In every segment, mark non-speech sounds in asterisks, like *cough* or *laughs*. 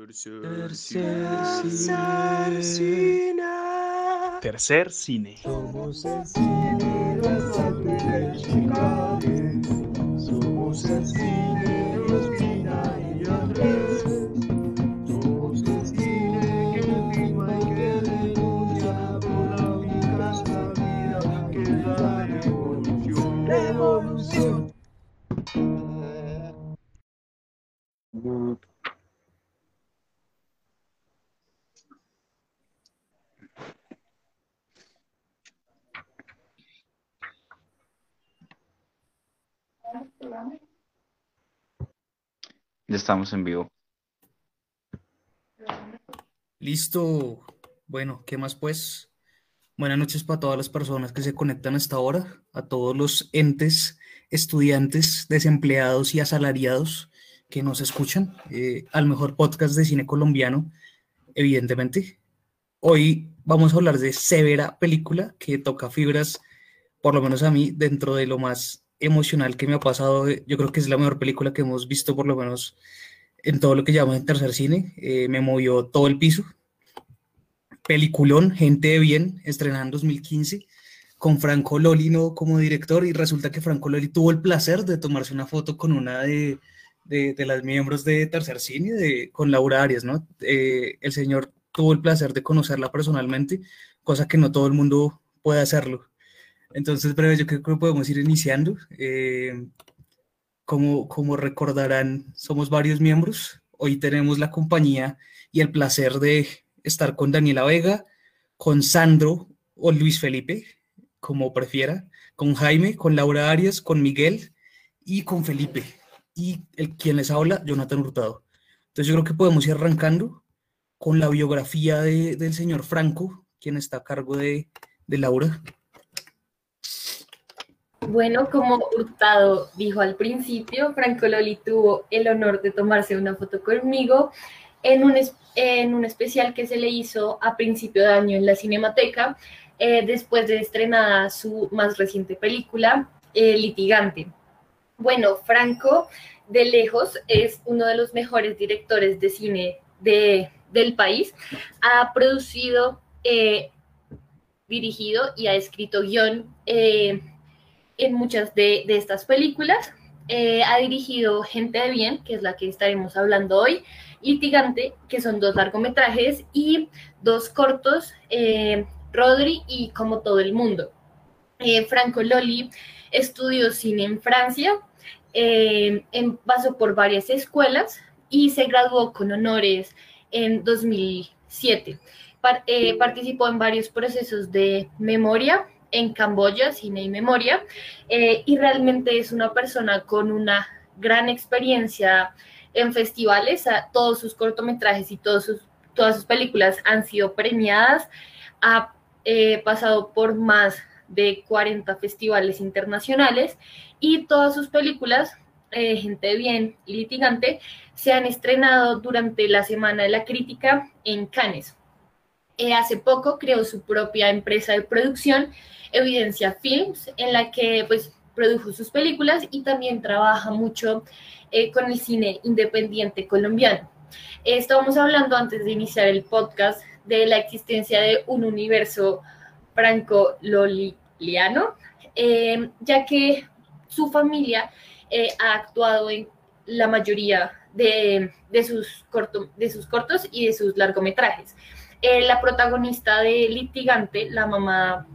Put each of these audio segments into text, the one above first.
Tercer cine. Tercer cine. Somos el cine de Somos el cine de Ospina y Andrés. Ya estamos en vivo. Listo. Bueno, ¿qué más pues? Buenas noches para todas las personas que se conectan hasta ahora, a todos los entes, estudiantes, desempleados y asalariados que nos escuchan, eh, al mejor podcast de cine colombiano, evidentemente. Hoy vamos a hablar de severa película que toca fibras, por lo menos a mí, dentro de lo más emocional que me ha pasado. Yo creo que es la mejor película que hemos visto, por lo menos en todo lo que llamamos en tercer cine. Eh, me movió todo el piso. Peliculón, Gente de Bien, estrenada en 2015, con Franco Lolino como director. Y resulta que Franco Loli tuvo el placer de tomarse una foto con una de, de, de las miembros de tercer cine, de, con Laura Arias, ¿no? Eh, el señor tuvo el placer de conocerla personalmente, cosa que no todo el mundo puede hacerlo. Entonces, breve, yo creo que podemos ir iniciando. Eh, como, como recordarán, somos varios miembros. Hoy tenemos la compañía y el placer de estar con Daniela Vega, con Sandro o Luis Felipe, como prefiera, con Jaime, con Laura Arias, con Miguel y con Felipe. Y el quien les habla, Jonathan Hurtado. Entonces yo creo que podemos ir arrancando con la biografía de, del señor Franco, quien está a cargo de, de Laura. Bueno, como Hurtado dijo al principio, Franco Loli tuvo el honor de tomarse una foto conmigo en un, en un especial que se le hizo a principio de año en la Cinemateca, eh, después de estrenada su más reciente película, eh, Litigante. Bueno, Franco, de lejos, es uno de los mejores directores de cine de- del país. Ha producido, eh, dirigido y ha escrito guion. En muchas de, de estas películas. Eh, ha dirigido Gente de Bien, que es la que estaremos hablando hoy, y Litigante, que son dos largometrajes, y dos cortos, eh, Rodri y Como todo el mundo. Eh, Franco Loli estudió cine en Francia, eh, en- pasó por varias escuelas y se graduó con honores en 2007. Par- eh, participó en varios procesos de memoria en Camboya, cine y memoria, eh, y realmente es una persona con una gran experiencia en festivales. A- todos sus cortometrajes y todos sus, todas sus películas han sido premiadas. Ha eh, pasado por más de 40 festivales internacionales y todas sus películas, eh, Gente Bien y Litigante, se han estrenado durante la Semana de la Crítica en Cannes. Eh, hace poco creó su propia empresa de producción Evidencia Films, en la que pues produjo sus películas y también trabaja mucho eh, con el cine independiente colombiano. Estábamos hablando antes de iniciar el podcast de la existencia de un universo franco-loliano, eh, ya que su familia ha actuado en la mayoría de, de sus corto- de sus cortos y de sus largometrajes. Eh, la protagonista de Litigante, la mamá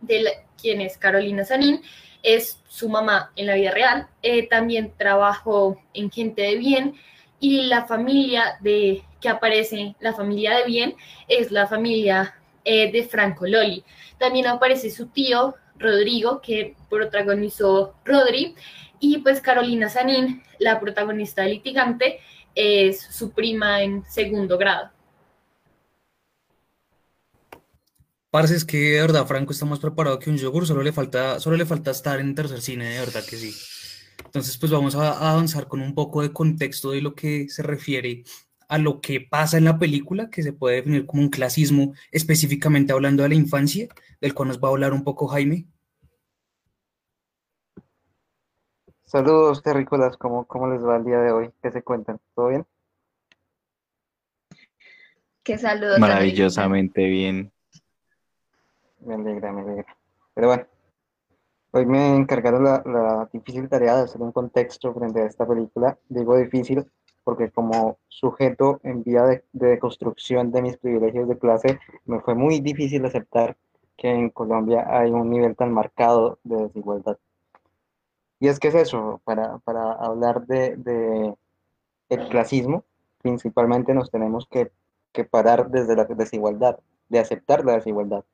de quien es Carolina Sanín, es su mamá en la vida real. Eh, también trabajó en Gente de Bien y la familia de que aparece, la familia de Bien, es la familia eh, de Franco Loli. También aparece su tío Rodrigo, que protagonizó Rodri, y pues Carolina Sanín, la protagonista de Litigante, es su prima en segundo grado. Parce, es que de verdad Franco está más preparado que un yogur, solo le falta, solo le falta estar en tercer cine, de verdad que sí. Entonces, pues vamos a, avanzar con un poco de contexto de lo que se refiere a lo que pasa en la película, que se puede definir como un clasismo, específicamente hablando de la infancia, del cual nos va a hablar un poco Jaime. Saludos, terrícolas, ¿cómo, ¿cómo les va el día de hoy? ¿Qué se cuentan? ¿Todo bien? Qué saludo. tan Maravillosamente bien. Me alegra, me alegra. Pero bueno, hoy me encargaron la, la difícil tarea de hacer un contexto frente a esta película. Digo difícil porque como sujeto en vía de, de construcción de mis privilegios de clase, me fue muy difícil aceptar que en Colombia hay un nivel tan marcado de desigualdad. Y es que es eso, para, para hablar de, de el clasismo, principalmente nos tenemos que, que parar desde la desigualdad, de aceptar la desigualdad.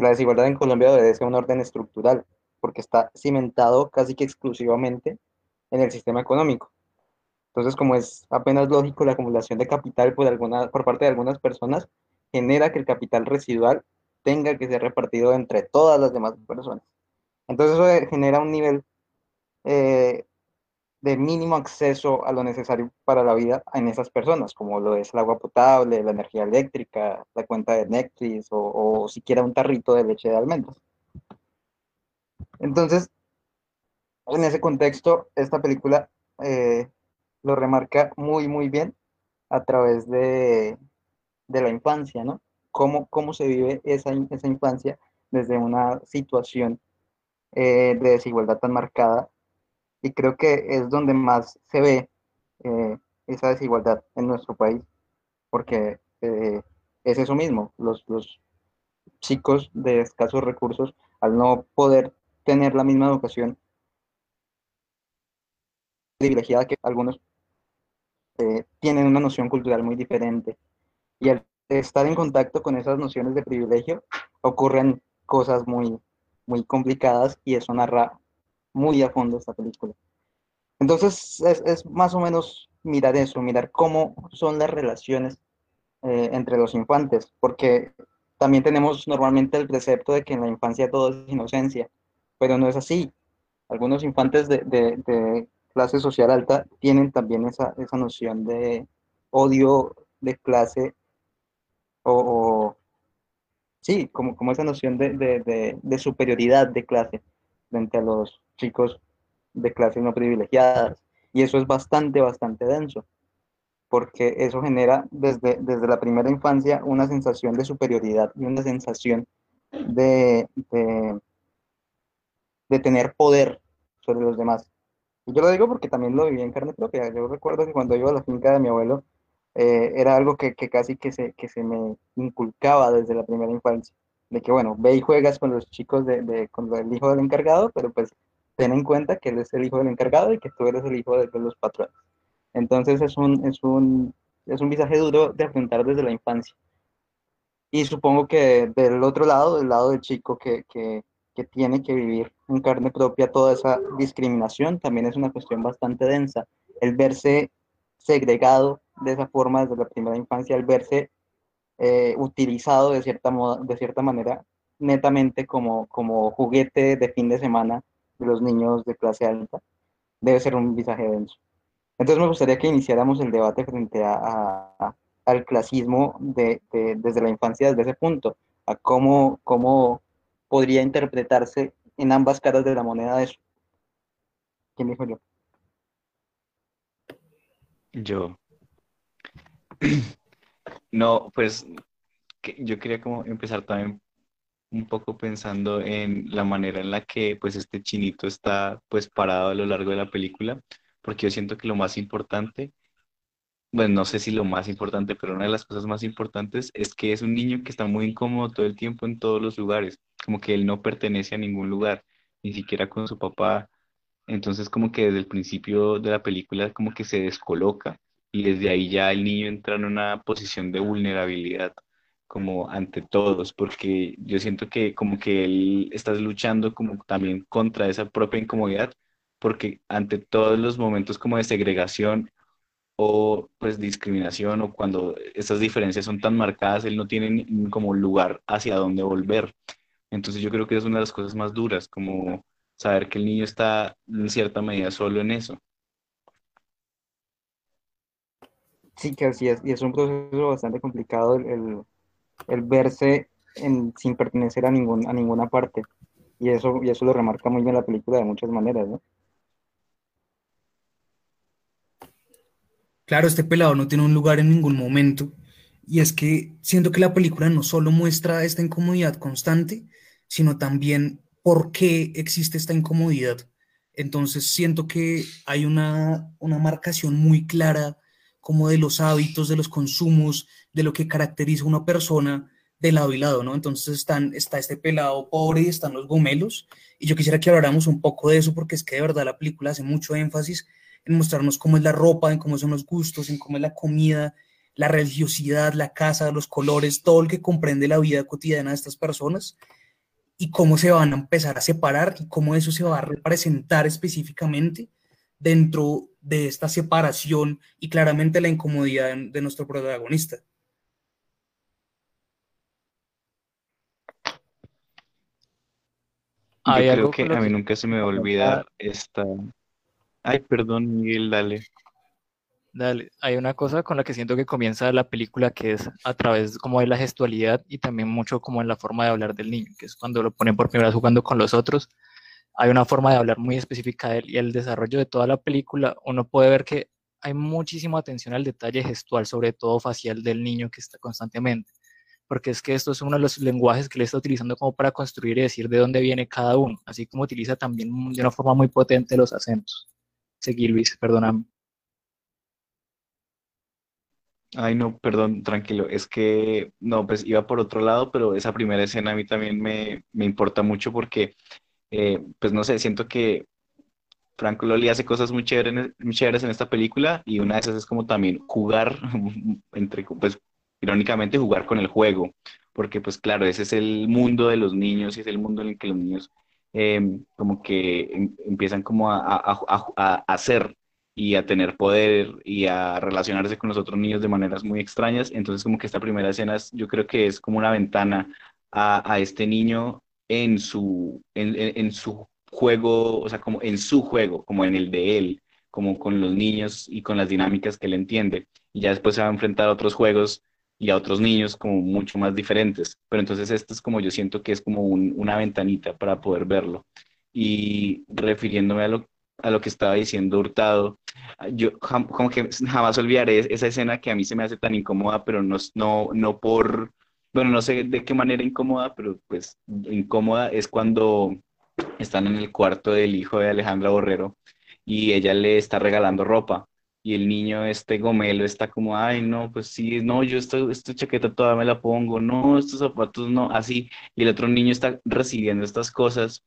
La desigualdad en Colombia obedece a un orden estructural, porque está cimentado casi que exclusivamente en el sistema económico. Entonces, como es apenas lógico, la acumulación de capital por parte de algunas personas genera que el capital residual tenga que ser repartido entre todas las demás personas. Entonces, eso genera un nivel eh, de mínimo acceso a lo necesario para la vida en esas personas, como lo es el agua potable, la energía eléctrica, la cuenta de Netflix o, siquiera un tarrito de leche de almendras. Entonces, en ese contexto, esta película eh, lo remarca muy, muy bien a través de, de la infancia, ¿no? Cómo, cómo se vive esa, esa infancia desde una situación eh, de desigualdad tan marcada. Y creo que es donde más se ve eh, esa desigualdad en nuestro país, porque eh, es eso mismo, los, los chicos de escasos recursos, al no poder tener la misma educación privilegiada que algunos eh, tienen una noción cultural muy diferente. Y al estar en contacto con esas nociones de privilegio, ocurren cosas muy, muy complicadas y eso narra muy a fondo esta película. Entonces es, más o menos mirar eso, mirar cómo son las relaciones eh, entre los infantes, porque también tenemos normalmente el precepto de que en la infancia todo es inocencia, pero no es así. Algunos infantes de, clase social alta tienen también esa, esa noción de odio de clase o, sí, como, como esa noción de, de, superioridad de clase frente a los chicos de clases no privilegiadas. Y eso es bastante, bastante denso, porque eso genera desde, desde la primera infancia una sensación de superioridad y una sensación de, de, tener poder sobre los demás. Y yo lo digo porque también lo viví en carne propia. Yo recuerdo que cuando iba a la finca de mi abuelo, eh, era algo que, que, casi que se, que se me inculcaba desde la primera infancia. De que, bueno, ve y juegas con los chicos, de, de, con el hijo del encargado, pero pues ten en cuenta que él es el hijo del encargado y que tú eres el hijo de, los patrones. Entonces es un, es, un, es un visaje duro de afrontar desde la infancia. Y supongo que del otro lado, del lado del chico que, que, que tiene que vivir en carne propia toda esa discriminación también es una cuestión bastante densa. El verse segregado de esa forma desde la primera infancia, el verse eh, utilizado de cierta, moda, de cierta manera netamente como, como juguete de fin de semana los niños de clase alta, debe ser un visaje denso. Entonces me gustaría que iniciáramos el debate frente a, al clasismo de, de, desde la infancia, desde ese punto, a cómo, cómo podría interpretarse en ambas caras de la moneda eso. ¿Quién dijo yo? Yo. *clears throat* No, pues yo quería como empezar también un poco pensando en la manera en la que pues este chinito está pues parado a lo largo de la película, porque yo siento que lo más importante, bueno, no sé si lo más importante, pero una de las cosas más importantes es que es un niño que está muy incómodo todo el tiempo en todos los lugares, como que él no pertenece a ningún lugar, ni siquiera con su papá. Entonces como que desde el principio de la película como que se descoloca y desde ahí ya el niño entra en una posición de vulnerabilidad como ante todos, porque yo siento que como que él está luchando como también contra esa propia incomodidad, porque ante todos los momentos como de segregación o pues discriminación o cuando esas diferencias son tan marcadas, él no tiene como lugar hacia dónde volver. Entonces yo creo que es una de las cosas más duras, como saber que el niño está en cierta medida solo en eso. Sí, que así es, y es un proceso bastante complicado el, el, el verse en, sin pertenecer a, ningún, a ninguna parte. Y eso, y eso lo remarca muy bien la película de muchas maneras, ¿no? Claro, este pelado no tiene un lugar en ningún momento y es que siento que la película no solo muestra esta incomodidad constante, sino también por qué existe esta incomodidad. Entonces siento que hay una, una marcación muy clara como de los hábitos, de los consumos, de lo que caracteriza a una persona de lado y lado, ¿no? Entonces están, está este pelado pobre y están los gomelos, y yo quisiera que habláramos un poco de eso, porque es que de verdad la película hace mucho énfasis en mostrarnos cómo es la ropa, en cómo son los gustos, en cómo es la comida, la religiosidad, la casa, los colores, todo lo que comprende la vida cotidiana de estas personas y cómo se van a empezar a separar y cómo eso se va a representar específicamente dentro de esta separación y claramente la incomodidad de nuestro protagonista. Yo creo que a mí nunca se me va a olvidar esta... Ay, perdón, Miguel, dale. Dale, hay una cosa con la que siento que comienza la película que es a través como de la gestualidad y también mucho como en la forma de hablar del niño, que es cuando lo ponen por primera vez jugando con los otros. Hay una forma de hablar muy específica de él y el desarrollo de toda la película, uno puede ver que hay muchísima atención al detalle gestual, sobre todo facial del niño que está constantemente, porque es que esto es uno de los lenguajes que le está utilizando como para construir y decir de dónde viene cada uno, así como utiliza también de una forma muy potente los acentos. Seguí, Luis, perdóname. Ay, no, perdón, tranquilo. Es que, no, pues iba por otro lado, pero esa primera escena a mí también me, me importa mucho porque, eh, pues no sé, siento que Franco Loli hace cosas muy chéveres, muy chéveres en esta película y una de esas es como también jugar, *laughs* entre, pues irónicamente jugar con el juego, porque pues claro, ese es el mundo de los niños y es el mundo en el que los niños em, como que em, empiezan como a, a, hacer y a tener poder y a relacionarse con los otros niños de maneras muy extrañas. Entonces como que esta primera escena yo creo que es como una ventana a este niño en su, en, en, su juego, o sea, como en su juego, como en el de él, como con los niños y con las dinámicas que él entiende. Y ya después se va a enfrentar a otros juegos y a otros niños como mucho más diferentes. Pero entonces esto es como yo siento que es como un, una ventanita para poder verlo. Y refiriéndome a lo, a lo que estaba diciendo Hurtado, yo como que jamás olvidaré esa escena que a mí se me hace tan incómoda, pero no, no, no por, bueno, no sé de qué manera incómoda, pero pues incómoda es cuando están en el cuarto del hijo de Alejandra Borrero y ella le está regalando ropa y el niño, este gomelo, está como, ay, no, pues sí, no, yo esta, esta chaqueta todavía me la pongo, no, estos zapatos no, así, y el otro niño está recibiendo estas cosas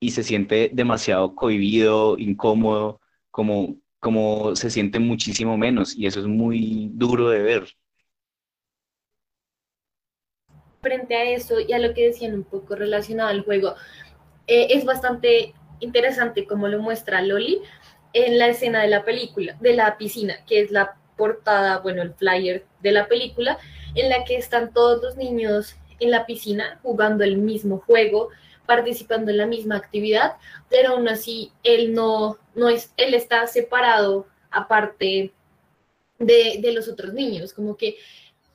y se siente demasiado cohibido, incómodo, como, como se siente muchísimo menos y eso es muy duro de ver. Frente a eso y a lo que decían un poco relacionado al juego, eh, es bastante interesante como lo muestra Loli en la escena de la película, de la piscina, que es la portada, bueno, el flyer de la película, en la que están todos los niños en la piscina jugando el mismo juego, participando en la misma actividad, pero aún así él no, no es, él está separado aparte de, de los otros niños, como que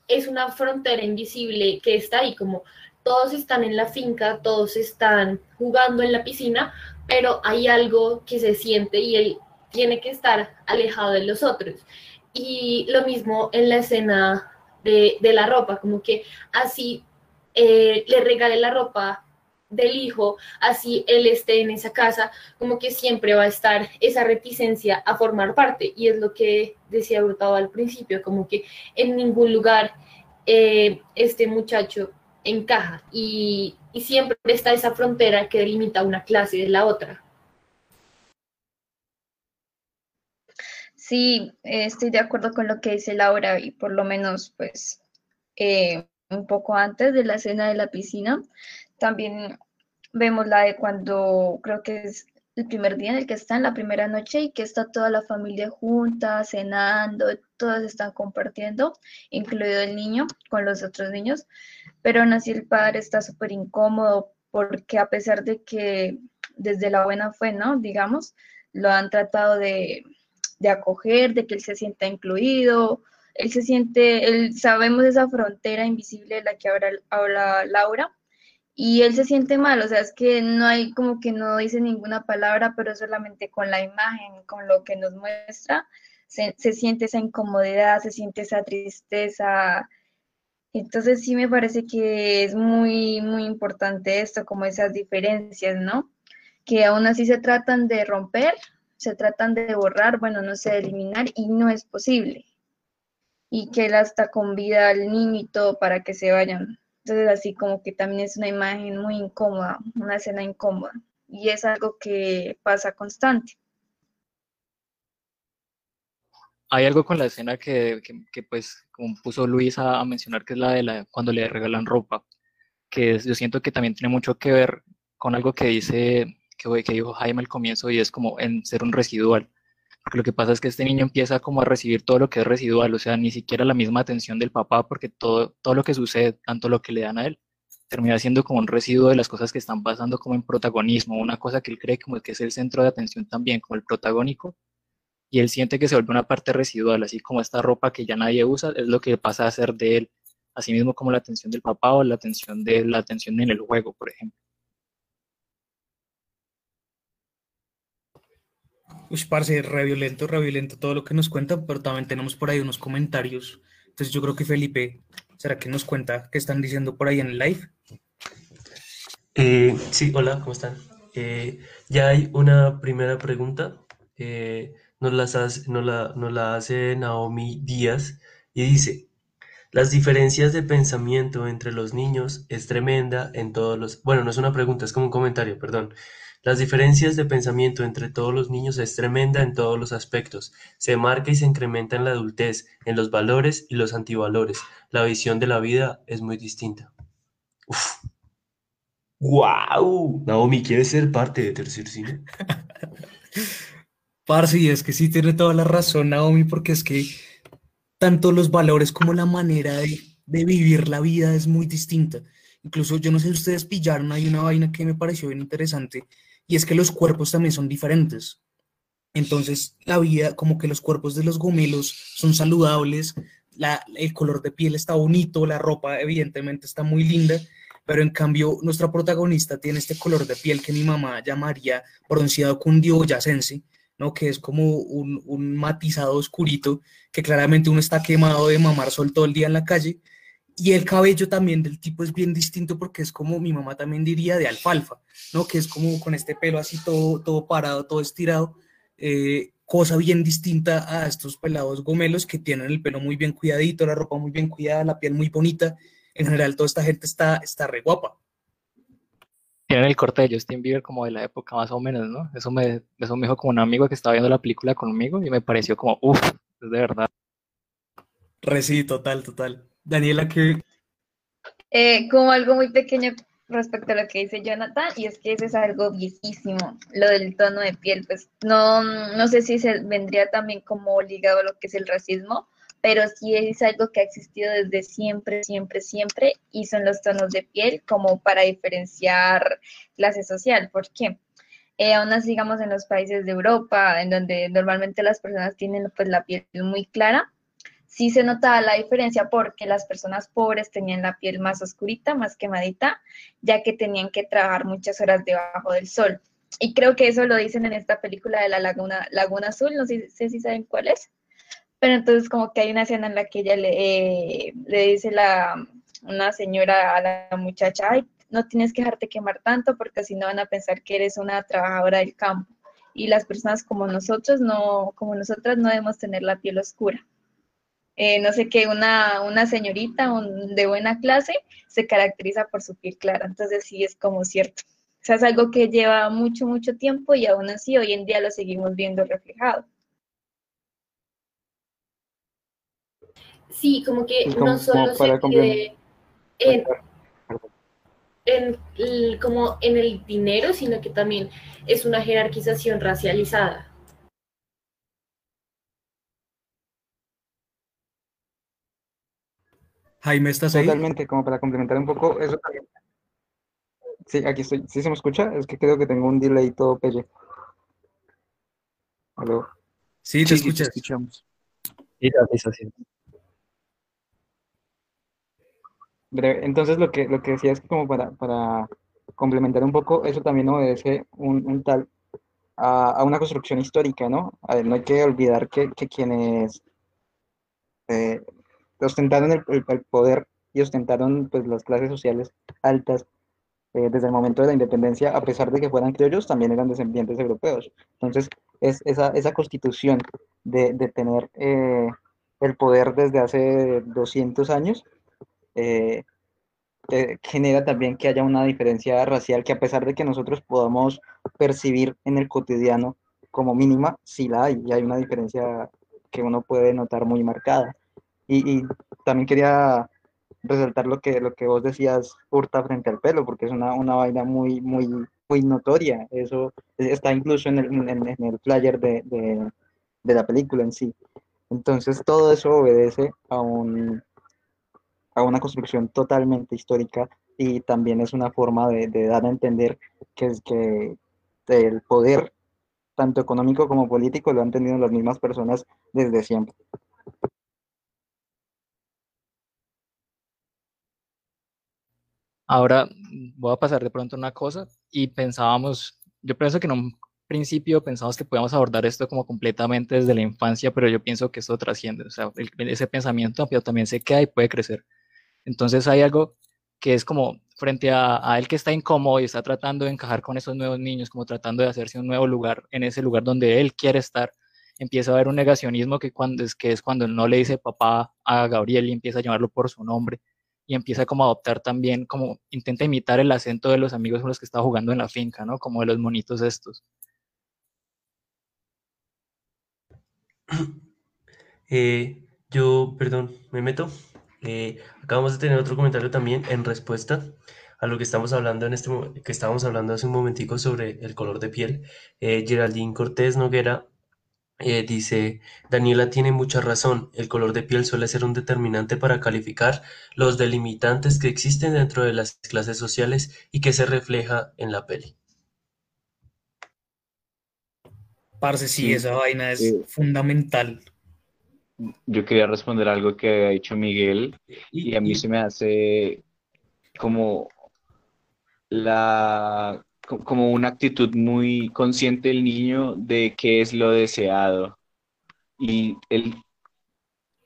es una frontera invisible que está ahí, como todos están en la finca, todos están jugando en la piscina, pero hay algo que se siente y él tiene que estar alejado de los otros. Y lo mismo en la escena de, de la ropa, como que así eh, le regale la ropa del hijo, así él esté en esa casa, como que siempre va a estar esa reticencia a formar parte. Y es lo que decía Hurtado al principio, como que en ningún lugar eh, este muchacho encaja y, siempre está esa frontera que delimita una clase de la otra. Sí, estoy de acuerdo con lo que dice Laura y por lo menos pues eh, un poco antes de la escena de la piscina, también vemos la de cuando creo que es el primer día en el que están, la primera noche, y que está toda la familia junta, cenando, todos están compartiendo, incluido el niño con los otros niños, pero aún así el padre está súper incómodo porque a pesar de que desde la buena fe, ¿no? Digamos, lo han tratado de, de acoger, de que él se sienta incluido, él se siente, él, sabemos esa frontera invisible de la que ahora habla Laura, y él se siente mal, o sea, es que no hay como que no dice ninguna palabra, pero solamente con la imagen, con lo que nos muestra, se, siente esa incomodidad, se siente esa tristeza, Entonces sí me parece que es muy, muy importante esto, como esas diferencias, ¿no? Que aún así se tratan de romper, se tratan de borrar, bueno, no sé, de eliminar y no es posible. Y que él hasta convida al niño y todo para que se vayan. Entonces así como que también es una imagen muy incómoda, una escena incómoda. Y es algo que pasa constante. Hay algo con la escena que, pues, como puso Luis a, mencionar, que es la de la, cuando le regalan ropa, que yo siento que también tiene mucho que ver con algo que dice, que, que dijo Jaime al comienzo, y es como en ser un residual. Lo que pasa es que este niño empieza como a recibir todo lo que es residual, o sea, ni siquiera la misma atención del papá, porque todo, todo lo que sucede, tanto lo que le dan a él, termina siendo como un residuo de las cosas que están pasando como en protagonismo, una cosa que él cree como que es el centro de atención también, como el protagónico, y él siente que se vuelve una parte residual, así como esta ropa que ya nadie usa, es lo que pasa a ser de él, así mismo como la atención del papá o la atención de la atención en el juego, por ejemplo. Uy, parce, re violento, re violento todo lo que nos cuentan, pero también tenemos por ahí unos comentarios. Entonces yo creo que Felipe, ¿será que nos cuenta qué están diciendo por ahí en el live? Eh, sí, hola, ¿cómo están? Eh, ya hay una primera pregunta. Eh, nos, las hace, nos, la, nos la hace Naomi Díaz y dice, las diferencias de pensamiento entre los niños es tremenda en todos los... Bueno, no es una pregunta, es como un comentario, perdón. Las diferencias de pensamiento entre todos los niños es tremenda en todos los aspectos. Se marca y se incrementa en la adultez, en los valores y los antivalores. La visión de la vida es muy distinta. Uf. ¡Wow! Naomi, ¿quieres ser parte de Tercer Cine? *laughs* Parce, y es que sí tiene toda la razón, Naomi, porque es que tanto los valores como la manera de, de vivir la vida es muy distinta. Incluso yo no sé si ustedes pillaron, hay una vaina que me pareció bien interesante, y es que los cuerpos también son diferentes. Entonces, la vida, como que los cuerpos de los gomelos son saludables, la, el color de piel está bonito, la ropa evidentemente está muy linda, pero en cambio nuestra protagonista tiene este color de piel que mi mamá llamaría bronceado cundioboyacense, ¿no? que es como un, un matizado oscurito, que claramente uno está quemado de mamar sol todo el día en la calle, y el cabello también del tipo es bien distinto porque es como mi mamá también diría de alfalfa, ¿no? Que es como con este pelo así todo, todo parado, todo estirado, eh, cosa bien distinta a estos pelados gomelos que tienen el pelo muy bien cuidadito, la ropa muy bien cuidada, la piel muy bonita. En general, toda esta gente está, está re guapa. Tienen el corte de Justin Bieber como de la época más o menos, ¿no? Eso me, eso me dijo como un amigo que estaba viendo la película conmigo y me pareció como, uff, es de verdad. Re sí, total, total. Daniela, que... Eh, como algo muy pequeño respecto a lo que dice Jonathan, y es que eso es algo viejísimo, lo del tono de piel, pues no, no sé si se vendría también como ligado a lo que es el racismo, pero sí es algo que ha existido desde siempre, siempre, siempre, y son los tonos de piel como para diferenciar clase social. ¿Por qué? Eh, aún así, digamos, en los países de Europa, en donde normalmente las personas tienen pues la piel muy clara, sí se notaba la diferencia porque las personas pobres tenían la piel más oscurita, más quemadita, ya que tenían que trabajar muchas horas debajo del sol. Y creo que eso lo dicen en esta película de la Laguna, Laguna Azul, no sé, si saben cuál es, pero entonces como que hay una escena en la que ella le, eh, le dice la, una señora a la muchacha, ay, no tienes que dejarte quemar tanto porque si no van a pensar que eres una trabajadora del campo. Y las personas como nosotros, no, como nosotras no debemos tener la piel oscura. Eh, no sé qué, una, una señorita un, de buena clase se caracteriza por su piel clara. Entonces sí es como cierto. O sea, es algo que lleva mucho, mucho tiempo y aún así hoy en día lo seguimos viendo reflejado. Sí, como que como- no solo como para se quede en, en el- como en el dinero, sino que también es una jerarquización racializada. Jaime, ¿estás ahí? Totalmente, como para complementar un poco eso también. Sí, aquí estoy. ¿Sí se me escucha? Es que creo que tengo un delay todo pelle. Aló. Sí, te Sí, escuchas. escuchamos. Y la sensación. Breve. Entonces lo que, lo que decía es que como para, para complementar un poco, eso también obedece un, un tal a, a una construcción histórica, ¿no? A ver, no hay que olvidar que, que quienes eh, ostentaron el, poder y ostentaron pues las clases sociales altas eh, desde el momento de la independencia, a pesar de que fueran criollos, también eran descendientes europeos. Entonces, es esa, esa constitución de, de tener eh, el poder desde hace 200 años, eh, genera también que haya una diferencia racial que a pesar de que nosotros podamos percibir en el cotidiano como mínima, sí la hay, y hay una diferencia que uno puede notar muy marcada. Y, también quería resaltar lo que, lo que vos decías, hurta frente al pelo, porque es una, una vaina muy, muy, muy notoria. Eso está incluso en el, en, en el flyer de, de, de, la película en sí. Entonces, todo eso obedece a, un, a una construcción totalmente histórica y también es una forma de, de dar a entender que, que el poder, tanto económico como político, lo han tenido las mismas personas desde siempre. Ahora voy a pasar de pronto una cosa y pensábamos, yo pienso que en un principio pensamos que podíamos abordar esto como completamente desde la infancia, pero yo pienso que esto trasciende, o sea, ese pensamiento pero también se queda y puede crecer. Entonces hay algo que es como frente a, a, él que está incómodo y está tratando de encajar con esos nuevos niños, como tratando de hacerse un nuevo lugar en ese lugar donde él quiere estar, empieza a haber un negacionismo que, cuando, es, que es cuando no le dice papá a Gabriel y empieza a llamarlo por su nombre y empieza como a adoptar también, como intenta imitar el acento de los amigos con los que está jugando en la finca, ¿no? Como de los monitos estos. *clears throat* Eh, yo, perdón, me meto. Eh, acabamos de tener otro comentario también en respuesta a lo que estamos hablando en este que estábamos hablando hace un momentico sobre el color de piel. Eh, Geraldine Cortés Noguera eh, dice, Daniela tiene mucha razón, el color de piel suele ser un determinante para calificar los delimitantes que existen dentro de las clases sociales y que se refleja en la peli. Parce, sí, sí esa vaina es eh, fundamental. Yo quería responder algo que ha dicho Miguel y, y a mí y... se me hace como la como una actitud muy consciente del niño de qué es lo deseado. Y él,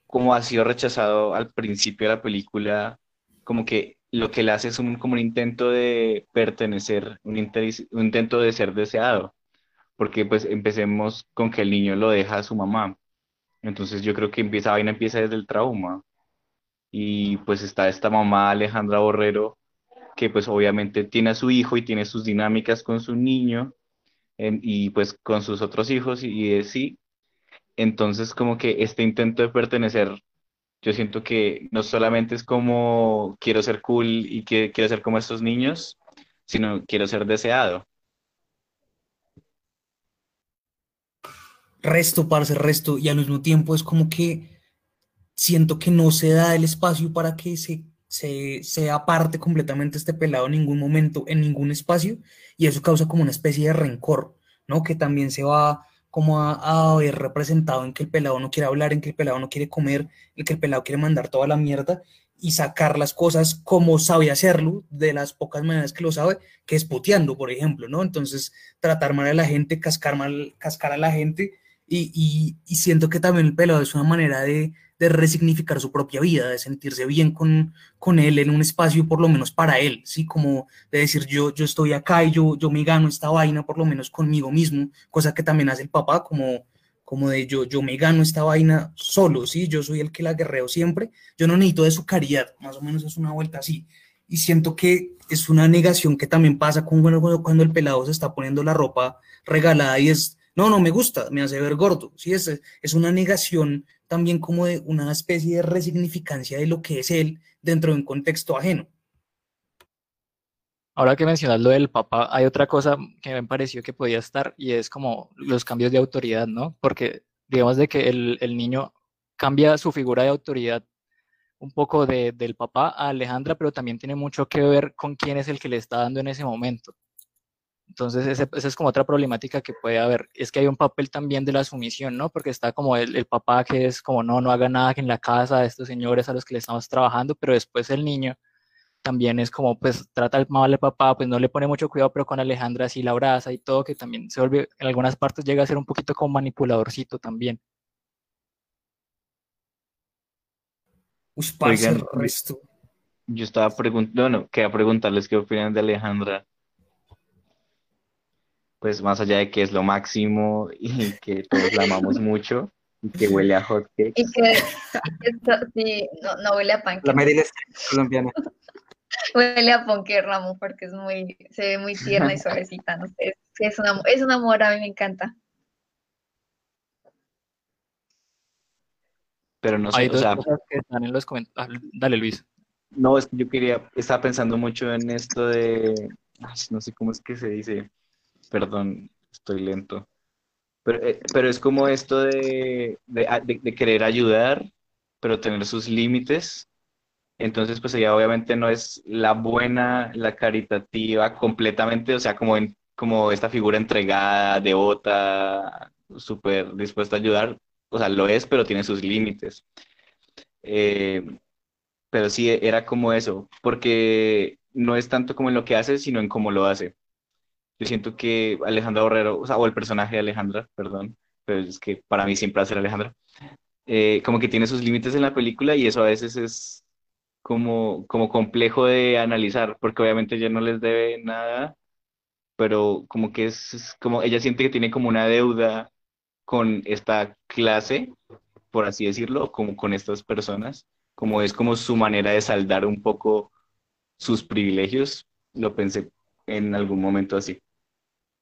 como ha sido rechazado al principio de la película, como que lo que le hace es un, como un intento de pertenecer, un, un intento de ser deseado. Porque pues empecemos con que el niño lo deja a su mamá. Entonces yo creo que empieza, vaina empieza desde el trauma. Y pues está esta mamá Alejandra Borrero que pues obviamente tiene a su hijo y tiene sus dinámicas con su niño y pues con sus otros hijos y, y así. Entonces como que este intento de pertenecer, yo siento que no solamente es como quiero ser cool y que quiero ser como estos niños, sino quiero ser deseado. Resto, parce, resto, y al mismo tiempo es como que siento que no se da el espacio para que se se, se aparte completamente este pelado en ningún momento, en ningún espacio, y eso causa como una especie de rencor, ¿no? Que también se va como a, a ver representado en que el pelado no quiere hablar, en que el pelado no quiere comer, en que el pelado quiere mandar toda la mierda y sacar las cosas como sabe hacerlo, de las pocas maneras que lo sabe, que es puteando, por ejemplo, ¿no? Entonces, tratar mal a la gente, cascar, mal, cascar a la gente, y, y, y siento que también el pelado es una manera de, de resignificar su propia vida, de sentirse bien con, con él en un espacio por lo menos para él, ¿sí? Como de decir yo, yo estoy acá y yo, yo me gano esta vaina por lo menos conmigo mismo, cosa que también hace el papá, como, como de yo, yo me gano esta vaina solo, ¿sí? Yo soy el que la guerreo siempre, yo no necesito de su caridad, más o menos es una vuelta así. Y siento que es una negación que también pasa con, cuando el pelado se está poniendo la ropa regalada y es, no, no me gusta, me hace ver gordo, ¿sí? Es, es una negación también como de una especie de resignificancia de lo que es él dentro de un contexto ajeno. Ahora que mencionas lo del papá, hay otra cosa que me pareció que podía estar y es como los cambios de autoridad, ¿no? Porque digamos de que el, el niño cambia su figura de autoridad un poco de, del papá a Alejandra, pero también tiene mucho que ver con quién es el que le está dando en ese momento. Entonces, ese, esa es como otra problemática que puede haber. Es que hay un papel también de la sumisión, ¿no? Porque está como el, el, papá que es como, no, no haga nada en la casa de estos señores a los que le estamos trabajando, pero después el niño también es como, pues, trata mal al papá, pues no le pone mucho cuidado, pero con Alejandra sí la abraza y todo, que también se vuelve, en algunas partes llega a ser un poquito como manipuladorcito también. Uy, parce, el resto. Yo estaba preguntando, bueno, quería preguntarles qué opinan de Alejandra. Pues más allá de que es lo máximo *laughs* y que todos la amamos mucho y que huele a hot Y que esto, sí, no, no huele a La panque, Meryl colombiana. *laughs* huele a ponque Ramo porque es muy, se ve muy tierna y suavecita, no sé, es, es una, es un amor, a mí me encanta. Pero no sé, Hay o dos sea, cosas que están en los comentarios. Dale, Luis. no, es que yo quería, estaba pensando mucho en esto de, no sé cómo es que se dice, perdón, estoy lento. Pero, eh, es como esto de querer ayudar, pero tener sus límites. Entonces, pues ella obviamente no es la buena, la caritativa completamente, o sea, como, en, como esta figura entregada, devota, súper dispuesta a ayudar. O sea, lo es, pero tiene sus límites. Eh, pero sí, era como eso, porque no es tanto como en lo que hace, sino en cómo lo hace. Yo siento que Alejandra Borrero, o el personaje de Alejandra, perdón, pero es que para mí siempre va a ser Alejandra, eh, como que tiene sus límites en la película y eso a veces es como, como complejo de analizar, porque obviamente ella no les debe nada, pero como que es, es como, ella siente que tiene como una deuda con esta clase, por así decirlo, como con estas personas, como es como su manera de saldar un poco sus privilegios, lo pensé en algún momento así.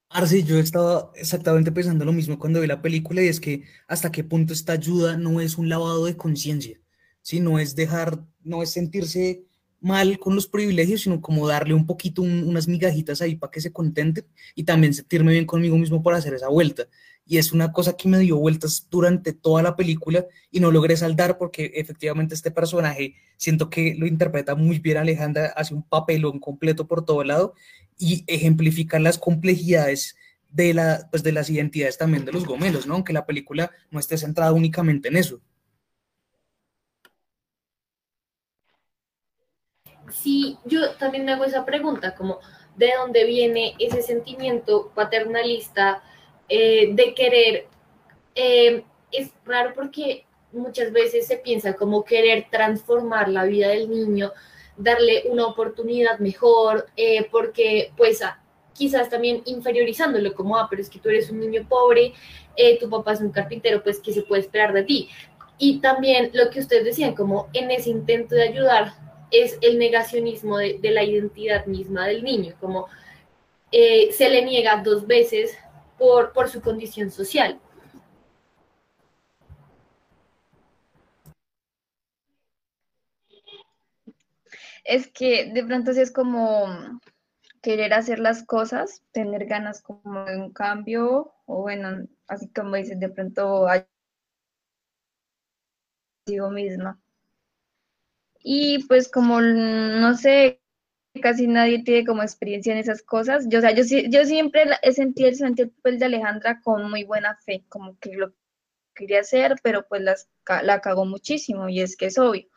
Arce, yo estaba exactamente pensando lo mismo cuando vi la película y es que hasta qué punto esta ayuda no es un lavado de conciencia, ¿sí? No es dejar, no es sentirse mal con los privilegios, sino como darle un poquito, un- unas migajitas ahí para que se contenten y también sentirme bien conmigo mismo por hacer esa vuelta. Y es una cosa que me dio vueltas durante toda la película y no logré saldar porque efectivamente este personaje siento que lo interpreta muy bien Alejandra, hace un papelón completo por todo lado y ejemplificar las complejidades de, la, pues de las identidades también de los gomelos, ¿no? Aunque la película no esté centrada únicamente en eso. Sí, yo también hago esa pregunta, como de dónde viene ese sentimiento paternalista eh, de querer. eh, es raro porque muchas veces se piensa como querer transformar la vida del niño, darle una oportunidad mejor, eh, porque pues quizás también inferiorizándolo como, ah, pero es que tú eres un niño pobre, eh, tu papá es un carpintero, pues ¿qué se puede esperar de ti? Y también lo que ustedes decían, como en ese intento de ayudar, es el negacionismo de, de la identidad misma del niño, como eh, se le niega dos veces por, por su condición social. Es que de pronto sí es como querer hacer las cosas, tener ganas como de un cambio, o bueno, así como dices, de pronto consigo misma. Y pues como, no sé, casi nadie tiene como experiencia en esas cosas, yo, o sea, yo, yo siempre he sentido, sentido el papel de Alejandra con muy buena fe, como que lo quería hacer, pero pues la cagó muchísimo, y es que es obvio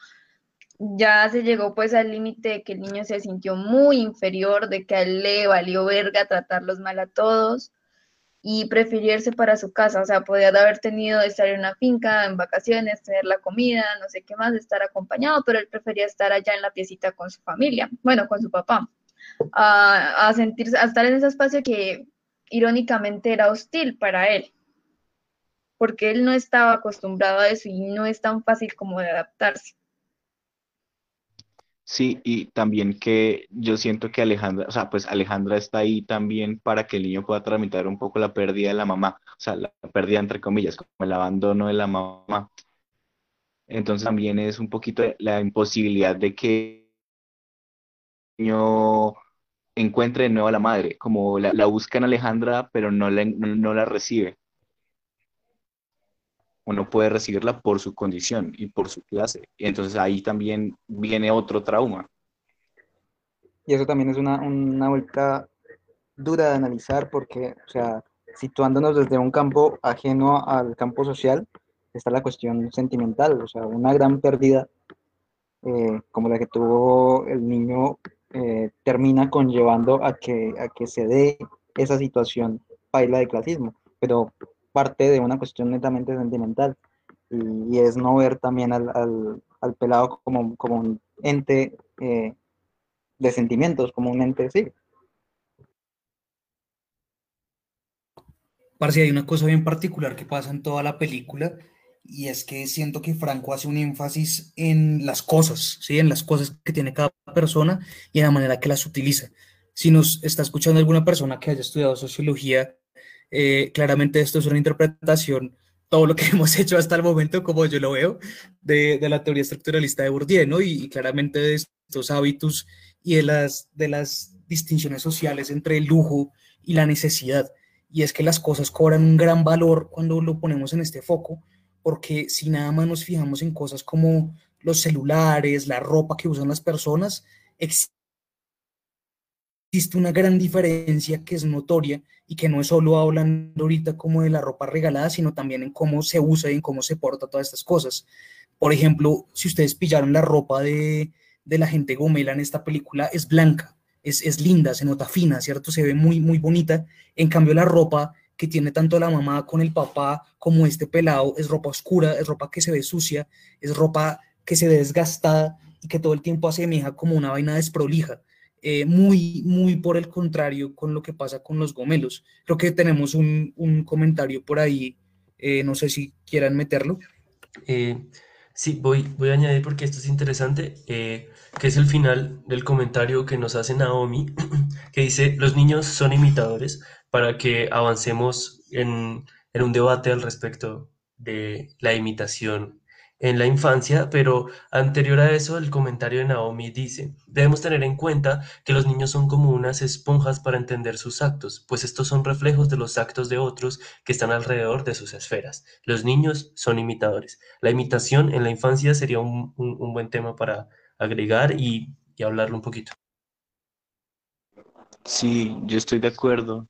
ya se llegó pues al límite de que el niño se sintió muy inferior, de que a él le valió verga tratarlos mal a todos y prefirió irse para su casa, o sea, podía haber tenido estar en una finca, en vacaciones, tener la comida, no sé qué más, estar acompañado, pero él prefería estar allá en la piecita con su familia, bueno, con su papá, a, a sentirse, a estar en ese espacio que irónicamente era hostil para él, porque él no estaba acostumbrado a eso y no es tan fácil como de adaptarse. Sí, y también que yo siento que Alejandra, o sea, pues Alejandra está ahí también para que el niño pueda tramitar un poco la pérdida de la mamá, o sea, la pérdida entre comillas, como el abandono de la mamá. Entonces también es un poquito la imposibilidad de que el niño encuentre de nuevo a la madre, como la, la busca en Alejandra, pero no la, no, no la recibe, o no puede recibirla por su condición y por su clase. Y entonces ahí también viene otro trauma. Y eso también es una, una vuelta dura de analizar porque, o sea, situándonos desde un campo ajeno al campo social, está la cuestión sentimental, o sea, una gran pérdida eh, como la que tuvo el niño eh, termina conllevando a que, a que se dé esa situación paila de clasismo, pero parte de una cuestión netamente sentimental y, y es no ver también al, al, al pelado como, como un ente eh, de sentimientos comúnmente, sí. Parce, hay una cosa bien particular que pasa en toda la película y es que siento que Franco hace un énfasis en las cosas, ¿sí? En las cosas que tiene cada persona y en la manera que las utiliza. Si nos está escuchando alguna persona que haya estudiado sociología, eh, claramente esto es una interpretación, todo lo que *laughs* hemos hecho hasta el momento, como yo lo veo, de, de la teoría estructuralista de Bourdieu, ¿no? Y, y, claramente de estos hábitos y de las, de las distinciones sociales entre el lujo y la necesidad. Y es que las cosas cobran un gran valor cuando lo ponemos en este foco, porque si nada más nos fijamos en cosas como los celulares, la ropa que usan las personas, existe una gran diferencia que es notoria y que no es solo hablando ahorita como de la ropa regalada, sino también en cómo se usa y en cómo se porta todas estas cosas. Por ejemplo, si ustedes pillaron la ropa de, de la gente gomela en esta película, es blanca, es, es linda, se nota fina, ¿cierto? Se ve muy, muy bonita. En cambio, la ropa que tiene tanto la mamá con el papá como este pelado, es ropa oscura, es ropa que se ve sucia, es ropa que se ve desgastada y que todo el tiempo asemeja como una vaina desprolija. Eh, muy, muy por el contrario con lo que pasa con los gomelos. Creo que tenemos un, un comentario por ahí, eh, no sé si quieran meterlo. Eh, sí, voy, voy a añadir porque esto es interesante, que es el final del comentario que nos hace Naomi, *clears throat* que dice, los niños son imitadores, para que avancemos en, en, un debate al respecto de la imitación en la infancia, pero anterior a eso el comentario de Naomi dice, debemos tener en cuenta que los niños son como unas esponjas para entender sus actos, pues estos son reflejos de los actos de otros que están alrededor de sus esferas. Los niños son imitadores. La imitación en la infancia sería un, un, buen tema para agregar y, y hablarlo un poquito. Sí, yo estoy de acuerdo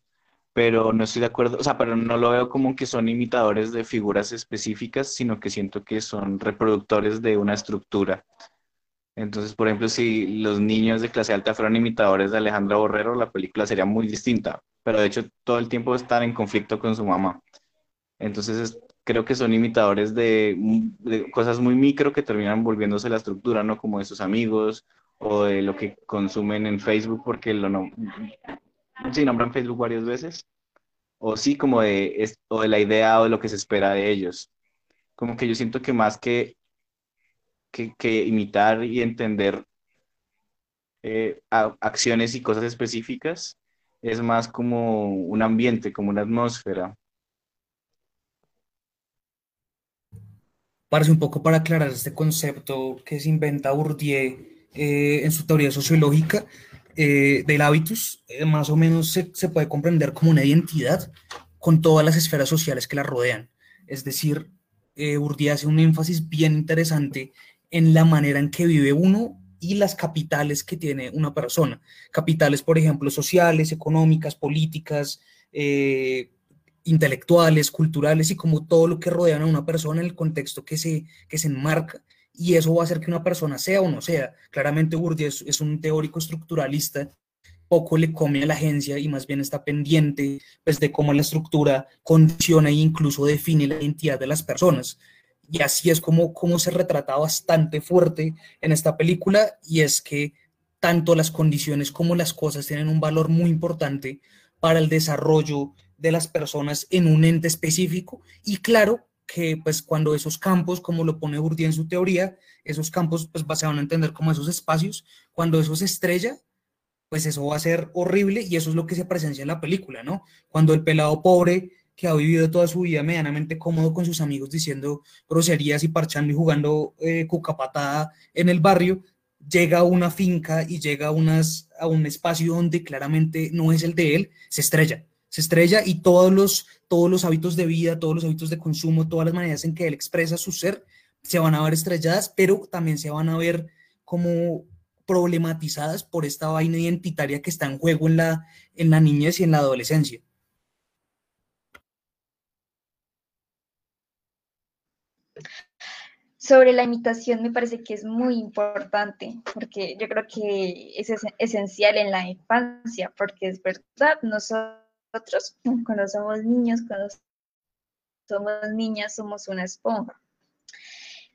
pero no estoy de acuerdo, o sea, pero no lo veo como que son imitadores de figuras específicas, sino que siento que son reproductores de una estructura. Entonces, por ejemplo, si los niños de clase alta fueran imitadores de Alejandra Borrero, la película sería muy distinta, pero de hecho todo el tiempo están en conflicto con su mamá. Entonces, es, creo que son imitadores de, de, cosas muy micro que terminan volviéndose la estructura, ¿no? Como de sus amigos o de lo que consumen en Facebook, porque lo no, sí, nombran Facebook varias veces, o sí como de, o de la idea o de lo que se espera de ellos. Como que yo siento que más que, que, que imitar y entender eh, acciones y cosas específicas, es más como un ambiente, como una atmósfera. Parece un poco para aclarar este concepto que se inventa Bourdieu eh, en su teoría sociológica, eh, del hábitus, eh, más o menos se, puede comprender como una identidad con todas las esferas sociales que la rodean. Es decir, eh, Bourdieu hace un énfasis bien interesante en la manera en que vive uno y las capitales que tiene una persona. Capitales, por ejemplo, sociales, económicas, políticas, eh, intelectuales, culturales y como todo lo que rodean a una persona en el contexto que se, que se enmarca y eso va a hacer que una persona sea o no sea. Claramente es, es, un teórico estructuralista, poco le come a la agencia y más bien está pendiente pues, de cómo la estructura condiciona e incluso define la identidad de las personas. Y así es como, como se retrata bastante fuerte en esta película y es que tanto las condiciones como las cosas tienen un valor muy importante para el desarrollo de las personas en un ente específico y claro, que pues cuando esos campos, como lo pone Bourdieu en su teoría, esos campos pues se van a entender como esos espacios, cuando eso se estrella, pues eso va a ser horrible y eso es lo que se presencia en la película, ¿no? Cuando el pelado pobre que ha vivido toda su vida medianamente cómodo con sus amigos diciendo groserías y parchando y jugando eh, cucapatada en el barrio, llega a una finca y llega a, unas, a un espacio donde claramente no es el de él, se estrella se estrella y todos los, todos los hábitos de vida, todos los hábitos de consumo, todas las maneras en que él expresa su ser, se van a ver estrelladas, pero también se van a ver como problematizadas por esta vaina identitaria que está en juego en la, en la niñez y en la adolescencia. Sobre la imitación me parece que es muy importante, porque yo creo que es esencial en la infancia, porque es verdad, nosotros nosotros, cuando somos niños, cuando somos niñas, somos una esponja.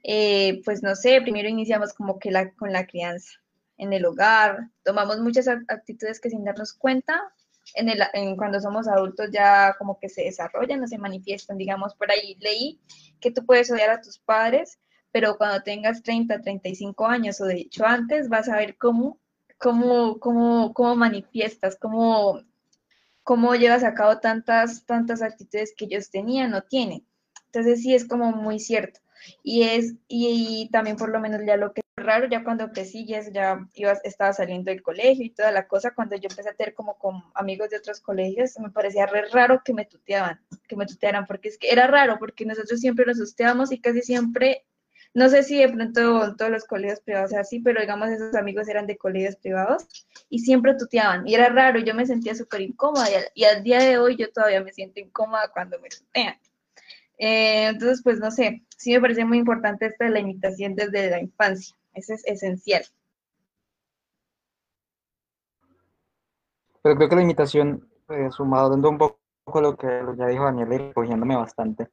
Eh, pues no sé, primero iniciamos como que la, con la crianza. en el hogar, tomamos muchas actitudes que sin darnos cuenta, en el, en cuando somos adultos ya como que se desarrollan o se manifiestan, digamos, por ahí leí que tú puedes odiar a tus padres, pero cuando tengas 30, 35 años o de hecho antes, vas a ver cómo, cómo, cómo, cómo manifiestas, cómo, cómo llevas a cabo tantas, tantas actitudes que ellos tenían o tienen. Entonces sí es como muy cierto. Y es, y, también por lo menos ya lo que es raro, ya cuando crecí, ya, ya iba, estaba saliendo del colegio y toda la cosa, cuando yo empecé a tener como con amigos de otros colegios, me parecía re raro que me tuteaban, que me tutearan, porque es que era raro, porque nosotros siempre nos tuteamos y casi siempre no sé si de pronto todos los colegios privados sea así, pero digamos esos amigos eran de colegios privados y siempre tuteaban. Y era raro, yo me sentía súper incómoda y al, día de hoy yo todavía me siento incómoda cuando me tutean. Eh, entonces, pues no sé, sí me parece muy importante esta de la imitación desde la infancia. Eso es esencial. Pero creo que la imitación, eh, sumado dando un poco lo que ya dijo Daniel, y recogiéndome bastante,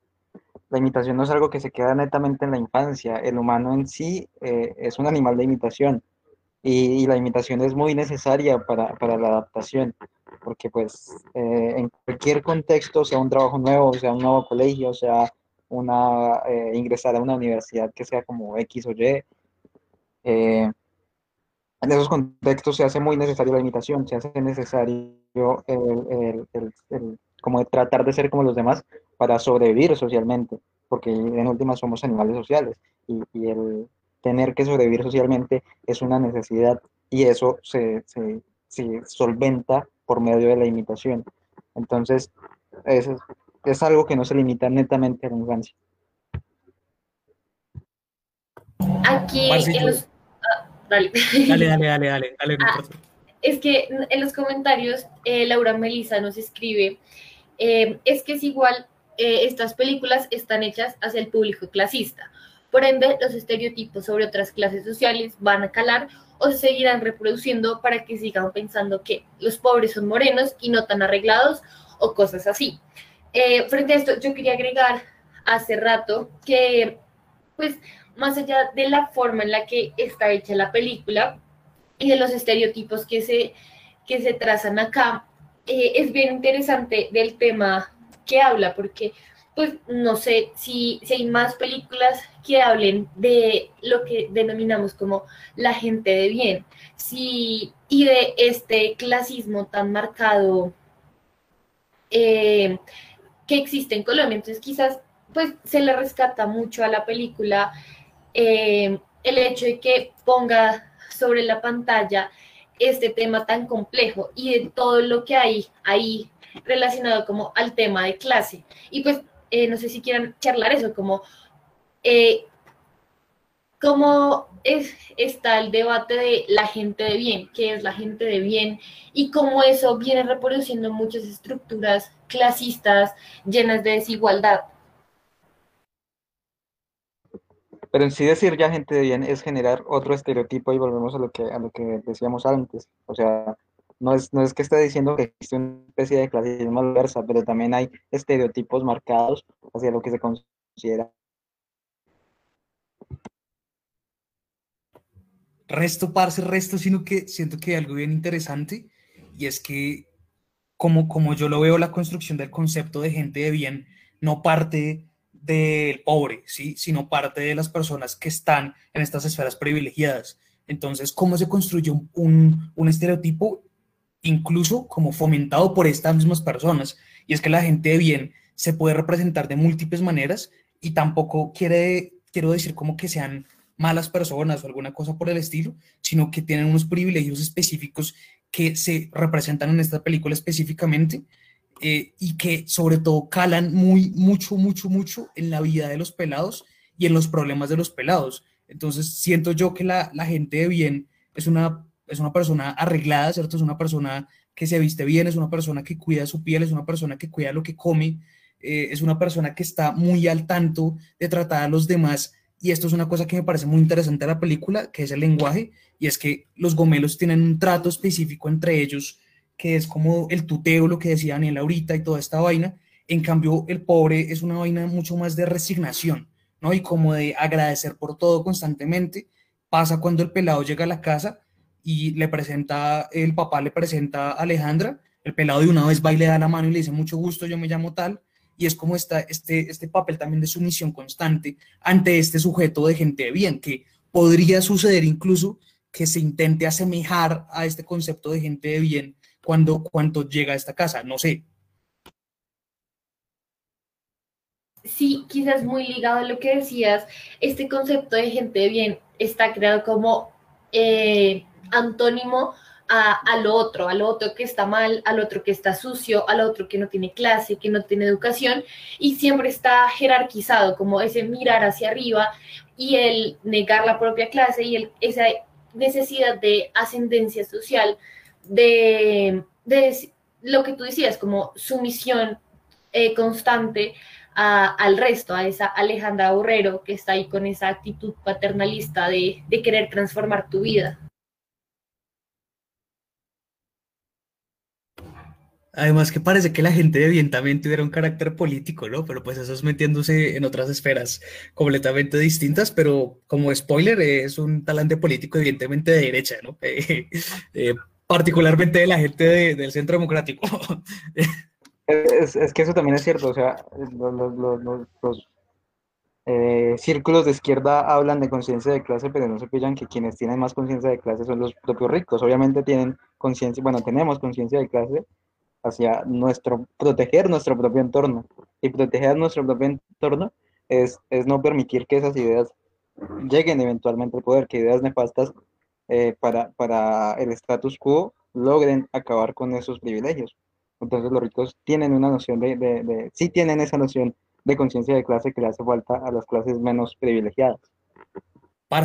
la imitación no es algo que se queda netamente en la infancia. El humano en sí eh, es un animal de imitación y, la imitación es muy necesaria para, para la adaptación, porque pues eh, en cualquier contexto, sea un trabajo nuevo, sea un nuevo colegio, sea una, eh, ingresar a una universidad que sea como X o Y, en esos contextos se hace muy necesaria la imitación, se hace necesario el, el, el, como tratar de ser como los demás para sobrevivir socialmente, porque en última somos animales sociales y, y, el tener que sobrevivir socialmente es una necesidad y eso se, se, se solventa por medio de la imitación. Entonces, es, es algo que no se limita netamente a la infancia. Aquí en los... Ah, dale. dale, dale, dale, dale, dale *laughs* ah, es que en los comentarios eh, Laura Melisa nos escribe, eh, es que es igual eh, estas películas están hechas hacia el público clasista. Por ende, los estereotipos sobre otras clases sociales van a calar o se seguirán reproduciendo para que sigan pensando que los pobres son morenos y no tan arreglados o cosas así. Eh, frente a esto, yo quería agregar hace rato que, pues, más allá de la forma en la que está hecha la película y de los estereotipos que se, que se trazan acá, eh, es bien interesante del tema que habla, porque pues no sé si, si hay más películas que hablen de lo que denominamos como la gente de bien, si, y de este clasismo tan marcado eh, que existe en Colombia. Entonces quizás pues se le rescata mucho a la película eh, el hecho de que ponga sobre la pantalla este tema tan complejo y de todo lo que hay ahí relacionado como al tema de clase. Y pues, eh, no sé si quieran charlar eso, como eh, cómo es, está el debate de la gente de bien, qué es la gente de bien, y cómo eso viene reproduciendo muchas estructuras clasistas llenas de desigualdad. Pero en sí decir ya gente de bien es generar otro estereotipo y volvemos a lo que, a lo que decíamos antes. O sea, no es, no es que esté diciendo que existe una especie de clasismo adversa, pero también hay estereotipos marcados hacia lo que se considera. Resto, parce, resto, sino que siento que hay algo bien interesante y es que como, como yo lo veo, la construcción del concepto de gente de bien no parte del pobre, ¿sí? sino parte de las personas que están en estas esferas privilegiadas. Entonces, ¿cómo se construye un, un, un estereotipo? Incluso como fomentado por estas mismas personas. Y es que la gente de bien se puede representar de múltiples maneras y tampoco quiere, quiero decir como que sean malas personas o alguna cosa por el estilo, sino que tienen unos privilegios específicos que se representan en esta película específicamente eh, y que sobre todo calan muy, mucho, mucho, mucho en la vida de los pelados y en los problemas de los pelados. Entonces siento yo que la, la gente de bien es una es una persona arreglada, ¿cierto? Es una persona que se viste bien, es una persona que cuida su piel, es una persona que cuida lo que come, eh, es una persona que está muy al tanto de tratar a los demás. Y esto es una cosa que me parece muy interesante de la película, que es el lenguaje, y es que los gomelos tienen un trato específico entre ellos, que es como el tuteo, lo que decía Daniel ahorita y toda esta vaina. En cambio, el pobre es una vaina mucho más de resignación, ¿no? Y como de agradecer por todo constantemente. Pasa cuando el pelado llega a la casa y le presenta, el papá le presenta a Alejandra, el pelado de una vez va y le da la mano y le dice mucho gusto, yo me llamo tal, y es como está este, este papel también de sumisión constante ante este sujeto de gente de bien, que podría suceder incluso que se intente asemejar a este concepto de gente de bien cuando, llega a esta casa, no sé. Sí, quizás muy ligado a lo que decías, este concepto de gente de bien está creado como eh, antónimo a, a, lo otro, al otro que está mal, al otro que está sucio, al otro que no tiene clase, que no tiene educación, y siempre está jerarquizado, como ese mirar hacia arriba y el negar la propia clase y el, esa necesidad de ascendencia social, de, de lo que tú decías, como sumisión eh, constante a, al resto, a esa Alejandra Borrero que está ahí con esa actitud paternalista de, de querer transformar tu vida. Además que parece que la gente de bien también tuviera un carácter político, ¿no? Pero pues eso es metiéndose en otras esferas completamente distintas, pero como spoiler es un talante político evidentemente de derecha, ¿no? *laughs* Eh, eh, particularmente de la gente de, del Centro Democrático. *laughs* Es, es, que eso también es cierto, o sea, los, los, los, los eh, círculos de izquierda hablan de conciencia de clase, pero no se pillan que quienes tienen más conciencia de clase son los propios ricos. Obviamente tienen conciencia, bueno, tenemos conciencia de clase, hacia nuestro, proteger nuestro propio entorno. Y proteger nuestro propio entorno es, es no permitir que esas ideas lleguen eventualmente al poder, que ideas nefastas eh, para, para el status quo logren acabar con esos privilegios. Entonces los ricos tienen una noción de, de, de sí tienen esa noción de conciencia de clase que le hace falta a las clases menos privilegiadas.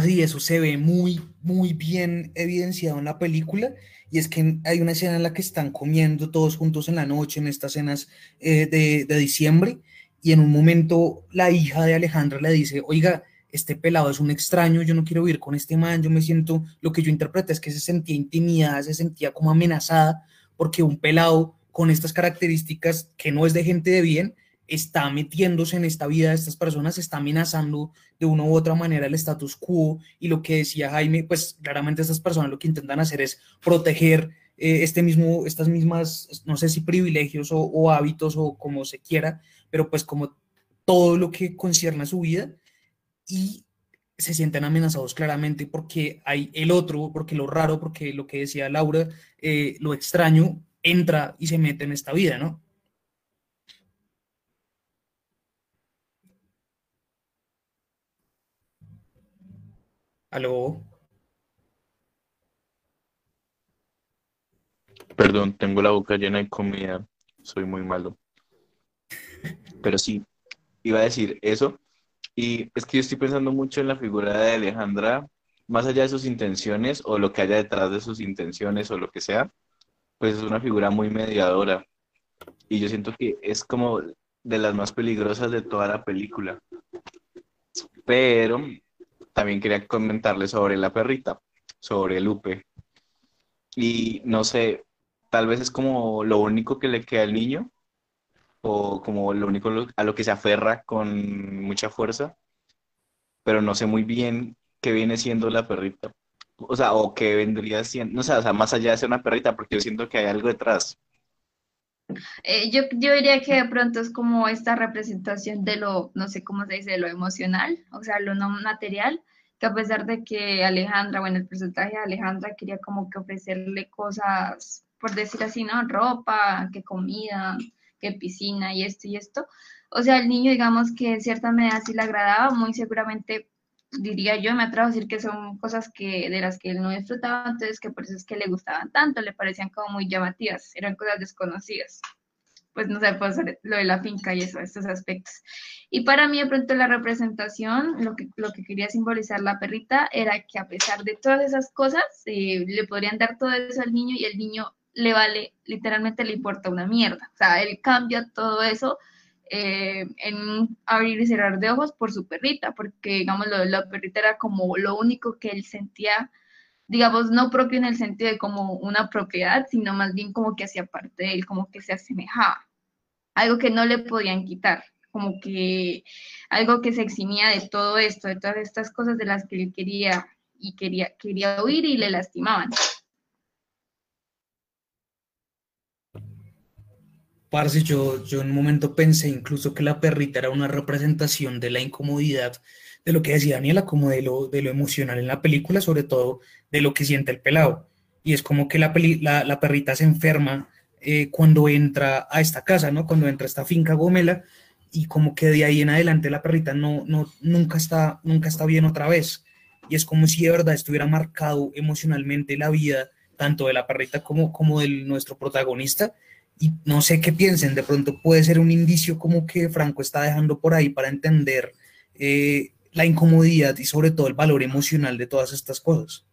Y eso se ve muy, muy bien evidenciado en la película, y es que hay una escena en la que están comiendo todos juntos en la noche, en estas cenas eh, de, de, diciembre, y en un momento la hija de Alejandra le dice, oiga, este pelado es un extraño, yo no quiero vivir con este man, yo me siento, lo que yo interpreto es que se sentía intimidada, se sentía como amenazada, porque un pelado con estas características que no es de gente de bien, está metiéndose en esta vida de estas personas, está amenazando de una u otra manera el status quo y lo que decía Jaime, pues claramente estas personas lo que intentan hacer es proteger eh, este mismo, estas mismas, no sé si privilegios o, hábitos o como se quiera, pero pues como todo lo que concierne a su vida y se sienten amenazados claramente porque hay el otro, porque lo raro, porque lo que decía Laura, eh, lo extraño entra y se mete en esta vida, ¿no? ¿Aló? Perdón, tengo la boca llena de comida. Soy muy malo. Pero sí, iba a decir eso. Y es que yo estoy pensando mucho en la figura de Alejandra, más allá de sus intenciones o lo que haya detrás de sus intenciones o lo que sea, pues es una figura muy mediadora. Y yo siento que es como de las más peligrosas de toda la película. Pero también quería comentarle sobre la perrita, sobre Lupe. Y no sé, tal vez es como lo único que le queda al niño, o como lo único a lo que se aferra con mucha fuerza, pero no sé muy bien qué viene siendo la perrita. O sea, o qué vendría siendo, no sé, o sea, más allá de ser una perrita, porque yo siento que hay algo detrás. Eh, yo, yo diría que de pronto es como esta representación de lo, no sé cómo se dice, de lo emocional, o sea, lo no material, que a pesar de que Alejandra, bueno, el porcentaje de Alejandra quería como que ofrecerle cosas, por decir así, ¿no? Ropa, que comida, que piscina y esto y esto. O sea, el niño, digamos que en cierta medida sí le agradaba, muy seguramente diría yo, me atrevo a decir que son cosas que de las que él no disfrutaba, entonces que por eso es que le gustaban tanto, le parecían como muy llamativas, eran cosas desconocidas. Pues no sé, pues lo de la finca y eso, estos aspectos. Y para mí, de pronto, la representación, lo que, lo que quería simbolizar la perrita era que a pesar de todas esas cosas, eh, le podrían dar todo eso al niño y el niño le vale, literalmente le importa una mierda. O sea, él cambia todo eso eh, en abrir y cerrar de ojos por su perrita, porque, digamos, lo, la perrita era como lo único que él sentía, digamos, no propio en el sentido de como una propiedad, sino más bien como que hacía parte de él, como que se asemejaba. Algo que no le podían quitar como que algo que se eximía de todo esto, de todas estas cosas de las que él quería y quería, quería huir y le lastimaban. Parce, yo, yo en un momento pensé incluso que la perrita era una representación de la incomodidad, de lo que decía Daniela, como de lo, de lo emocional en la película, sobre todo de lo que siente el pelado. Y es como que la, peli- la, la perrita se enferma eh, cuando entra a esta casa, ¿no? Cuando entra a esta finca Gomela y como que de ahí en adelante la perrita no, no, nunca está, nunca está bien otra vez. Y es como si de verdad estuviera marcado emocionalmente la vida tanto de la perrita como, como de nuestro protagonista. Y no sé qué piensen, de pronto puede ser un indicio como que Franco está dejando por ahí para entender eh, la incomodidad y sobre todo el valor emocional de todas estas cosas.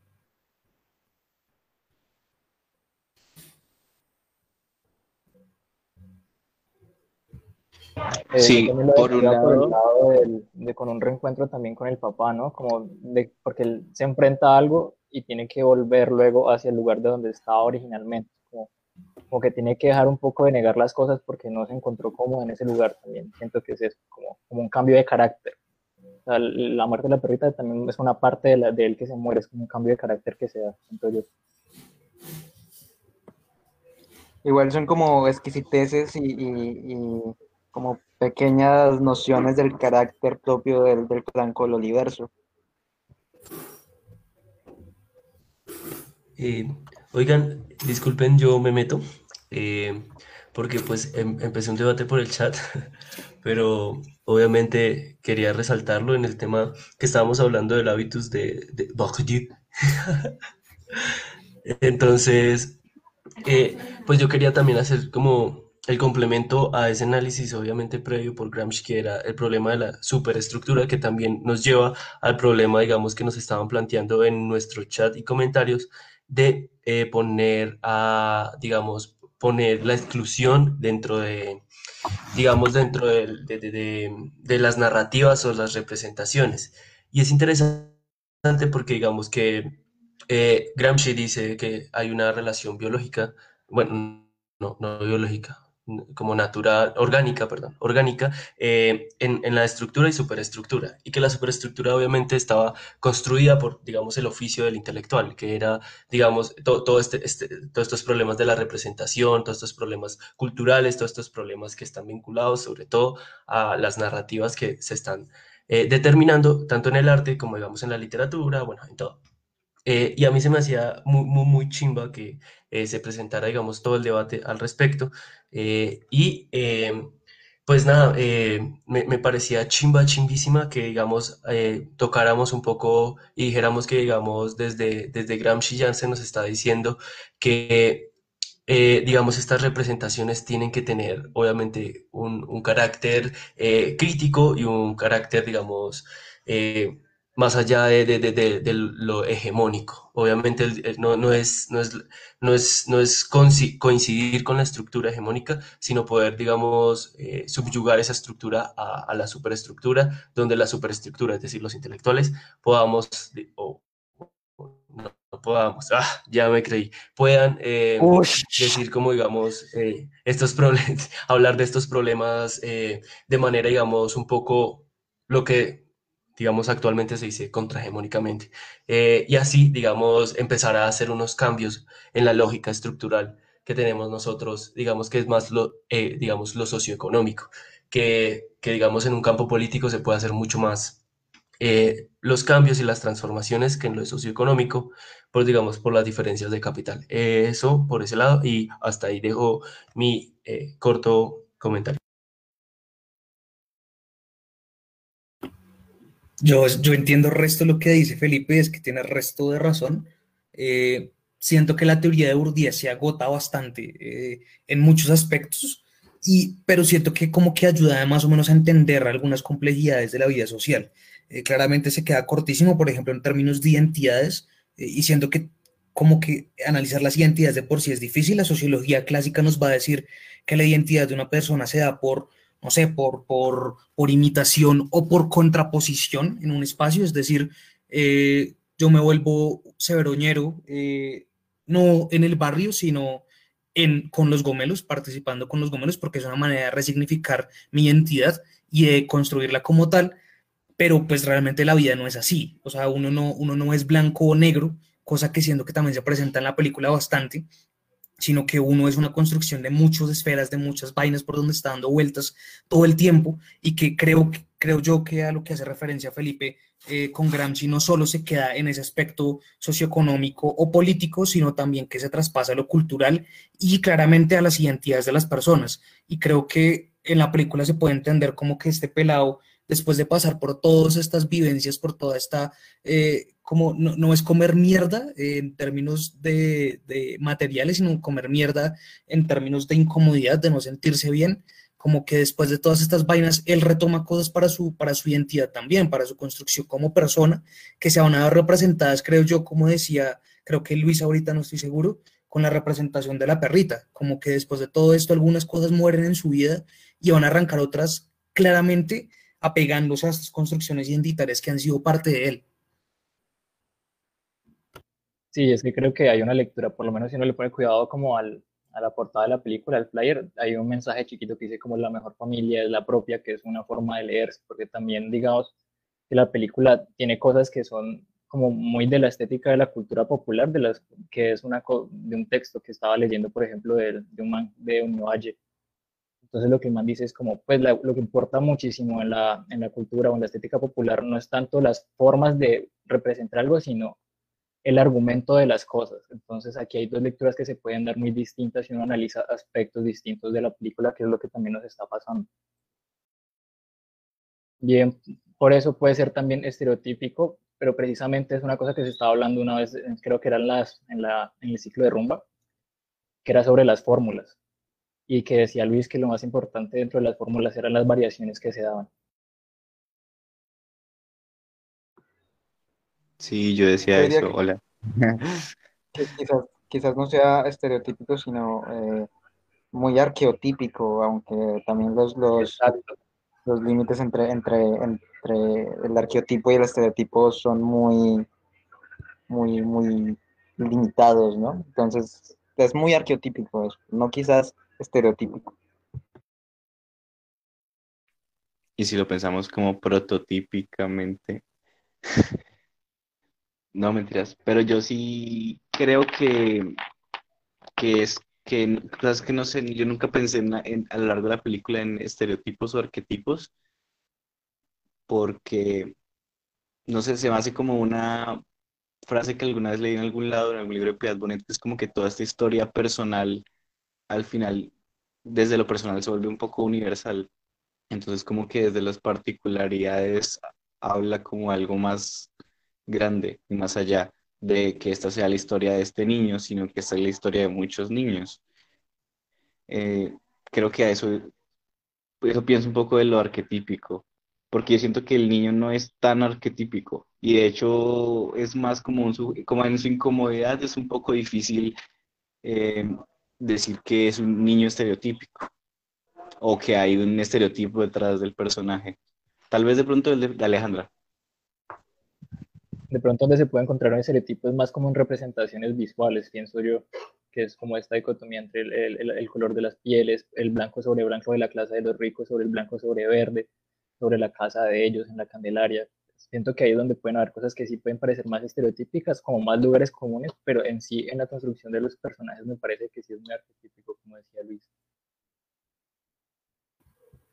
Eh, Sí, por un decía por el lado- lado del- de con un reencuentro también con el papá, ¿no? Como de, porque él se enfrenta a algo y tiene que volver luego hacia el lugar de donde estaba originalmente, como, que tiene que dejar un poco de negar las cosas porque no se encontró cómodo en ese lugar también. Siento que es eso, como, como un cambio de carácter. O sea, la muerte de la perrita también es una parte de, la, de él que se muere, es como un cambio de carácter que se da, siento yo. Igual son como exquisiteces y, y- y como pequeñas nociones del carácter propio del, del Franco Oliverso. Eh, oigan, disculpen, yo me meto, eh, porque pues em- empecé un debate por el chat, *laughs* pero obviamente quería resaltarlo en el tema que estábamos hablando del hábitus de, de. *laughs* Entonces, eh, pues yo quería también hacer como el complemento a ese análisis, obviamente previo por Gramsci, que era el problema de la superestructura, que también nos lleva al problema, digamos, que nos estaban planteando en nuestro chat y comentarios, de eh, poner a, digamos, poner la exclusión dentro de, digamos, dentro de, de- las narrativas o las representaciones. Y es interesante porque, digamos, que eh, Gramsci dice que hay una relación biológica, bueno, no, no biológica, como natural, orgánica, perdón, orgánica, eh, en, en la estructura y superestructura, y que la superestructura obviamente estaba construida por, digamos, el oficio del intelectual, que era, digamos, to- todo este, este- todos estos problemas de la representación, todos estos problemas culturales, todos estos problemas que están vinculados sobre todo a las narrativas que se están eh, determinando tanto en el arte como, digamos, en la literatura, bueno, en todo. Eh, y a mí se me hacía muy, muy, muy chimba que eh, se presentara, digamos, todo el debate al respecto. Eh, y eh, pues nada, me, me parecía chimba, chimbísima que, digamos, tocáramos un poco y dijéramos que, digamos, desde, desde Gramsci se nos está diciendo que, digamos, estas representaciones tienen que tener, obviamente, un, un carácter crítico y un carácter, digamos, más allá de, de- de- de- lo hegemónico. Obviamente no, no es, no es, no es, no es coincidir con la estructura hegemónica, sino poder, digamos, eh, subyugar esa estructura a, a la superestructura, donde la superestructura, es decir, los intelectuales, podamos, o o no, no podamos, ah, ya me creí, puedan eh, decir como, digamos, eh, estos problemas, *laughs* hablar de estos problemas eh, de manera, digamos, un poco lo que digamos, actualmente se dice contrahegemónicamente. Eh, y así, digamos, empezar a hacer unos cambios en la lógica estructural que tenemos nosotros, digamos, que es más lo, eh, digamos, lo socioeconómico, que, que, digamos, en un campo político se puede hacer mucho más eh, los cambios y las transformaciones que en lo socioeconómico, por, digamos, por las diferencias de capital. Eh, eso por ese lado, y hasta ahí dejo mi eh, corto comentario. Yo, yo entiendo el resto lo que dice Felipe, es que tiene el resto de razón. Eh, siento que la teoría de Bourdieu se agota bastante eh, en muchos aspectos, y, pero siento que como que ayuda más o menos a entender algunas complejidades de la vida social. Eh, claramente se queda cortísimo, por ejemplo, en términos de identidades, eh, y siento que como que analizar las identidades de por sí es difícil. La sociología clásica nos va a decir que la identidad de una persona se da por no sé, por, por, por imitación o por contraposición en un espacio, es decir, eh, yo me vuelvo severoñero, eh, no en el barrio, sino en, con los gomelos, participando con los gomelos, porque es una manera de resignificar mi identidad y de construirla como tal, pero pues realmente la vida no es así, o sea, uno no, uno no es blanco o negro, cosa que siento que también se presenta en la película bastante, sino que uno es una construcción de muchas esferas, de muchas vainas por donde está dando vueltas todo el tiempo y que creo, creo yo que a lo que hace referencia Felipe eh, con Gramsci no solo se queda en ese aspecto socioeconómico o político, sino también que se traspasa a lo cultural y claramente a las identidades de las personas. Y creo que en la película se puede entender como que este pelado, después de pasar por todas estas vivencias, por toda esta, eh, como no, no, es comer mierda en términos de, de, materiales, sino comer mierda en términos de incomodidad, de no sentirse bien, como que después de todas estas vainas, él retoma cosas para su, para su identidad también, para su construcción como persona, que se van a ver representadas, creo yo, como decía, creo que Luis ahorita no estoy seguro, con la representación de la perrita, como que después de todo esto algunas cosas mueren en su vida y van a arrancar otras claramente apegándose a estas construcciones identitarias que han sido parte de él. Sí, es que creo que hay una lectura, por lo menos si uno le pone cuidado como al, a la portada de la película, al flyer, hay un mensaje chiquito que dice como la mejor familia es la propia, que es una forma de leerse, porque también digamos que la película tiene cosas que son como muy de la estética de la cultura popular, de las que es una de un texto que estaba leyendo, por ejemplo, de, de un man de Valle. Entonces lo que man dice es como, pues lo que importa muchísimo en la, en la cultura o en la estética popular no es tanto las formas de representar algo, sino el argumento de las cosas. Entonces aquí hay dos lecturas que se pueden dar muy distintas y uno analiza aspectos distintos de la película, que es lo que también nos está pasando. Bien, por eso puede ser también estereotípico, pero precisamente es una cosa que se estaba hablando una vez, creo que era en, las, en, la, en el ciclo de rumba, que era sobre las fórmulas, y que decía Luis que lo más importante dentro de las fórmulas eran las variaciones que se daban. Sí, yo decía Yo eso, que- hola. *laughs* que quizás, quizás no sea estereotípico, sino eh, muy arqueotípico, aunque también los, los, los límites entre, entre, entre el arqueotipo y el estereotipo son muy, muy, muy limitados, ¿no? Entonces, es muy arqueotípico eso, no quizás estereotípico. Y si lo pensamos como prototípicamente, *laughs* no mentiras, pero yo sí creo que, que es que, sabes que no sé, yo nunca pensé en, en- a lo largo de la película en estereotipos o arquetipos, porque, no sé, se me hace como una frase que alguna vez leí en algún lado, en algún libro de Piedad Bonet, es como que toda esta historia personal, al final, desde lo personal se vuelve un poco universal. Entonces, como que desde las particularidades habla como algo más grande y más allá de que esta sea la historia de este niño, sino que esta es la historia de muchos niños. Eh, creo que a eso, eso pienso un poco de lo arquetípico, porque yo siento que el niño no es tan arquetípico y de hecho es más como, un como en su incomodidad es un poco difícil eh, decir que es un niño estereotípico o que hay un estereotipo detrás del personaje. Tal vez de pronto de, Alejandra. De pronto donde se puede encontrar un estereotipo es más como en representaciones visuales, pienso yo, que es como esta dicotomía entre el- el- el color de las pieles, el blanco sobre blanco de la clase de los ricos, sobre el blanco sobre verde, sobre la casa de ellos en la Candelaria. Siento que ahí es donde pueden haber cosas que sí pueden parecer más estereotípicas, como más lugares comunes, pero en sí, en la construcción de los personajes me parece que sí es muy arquetípico, como decía Luis.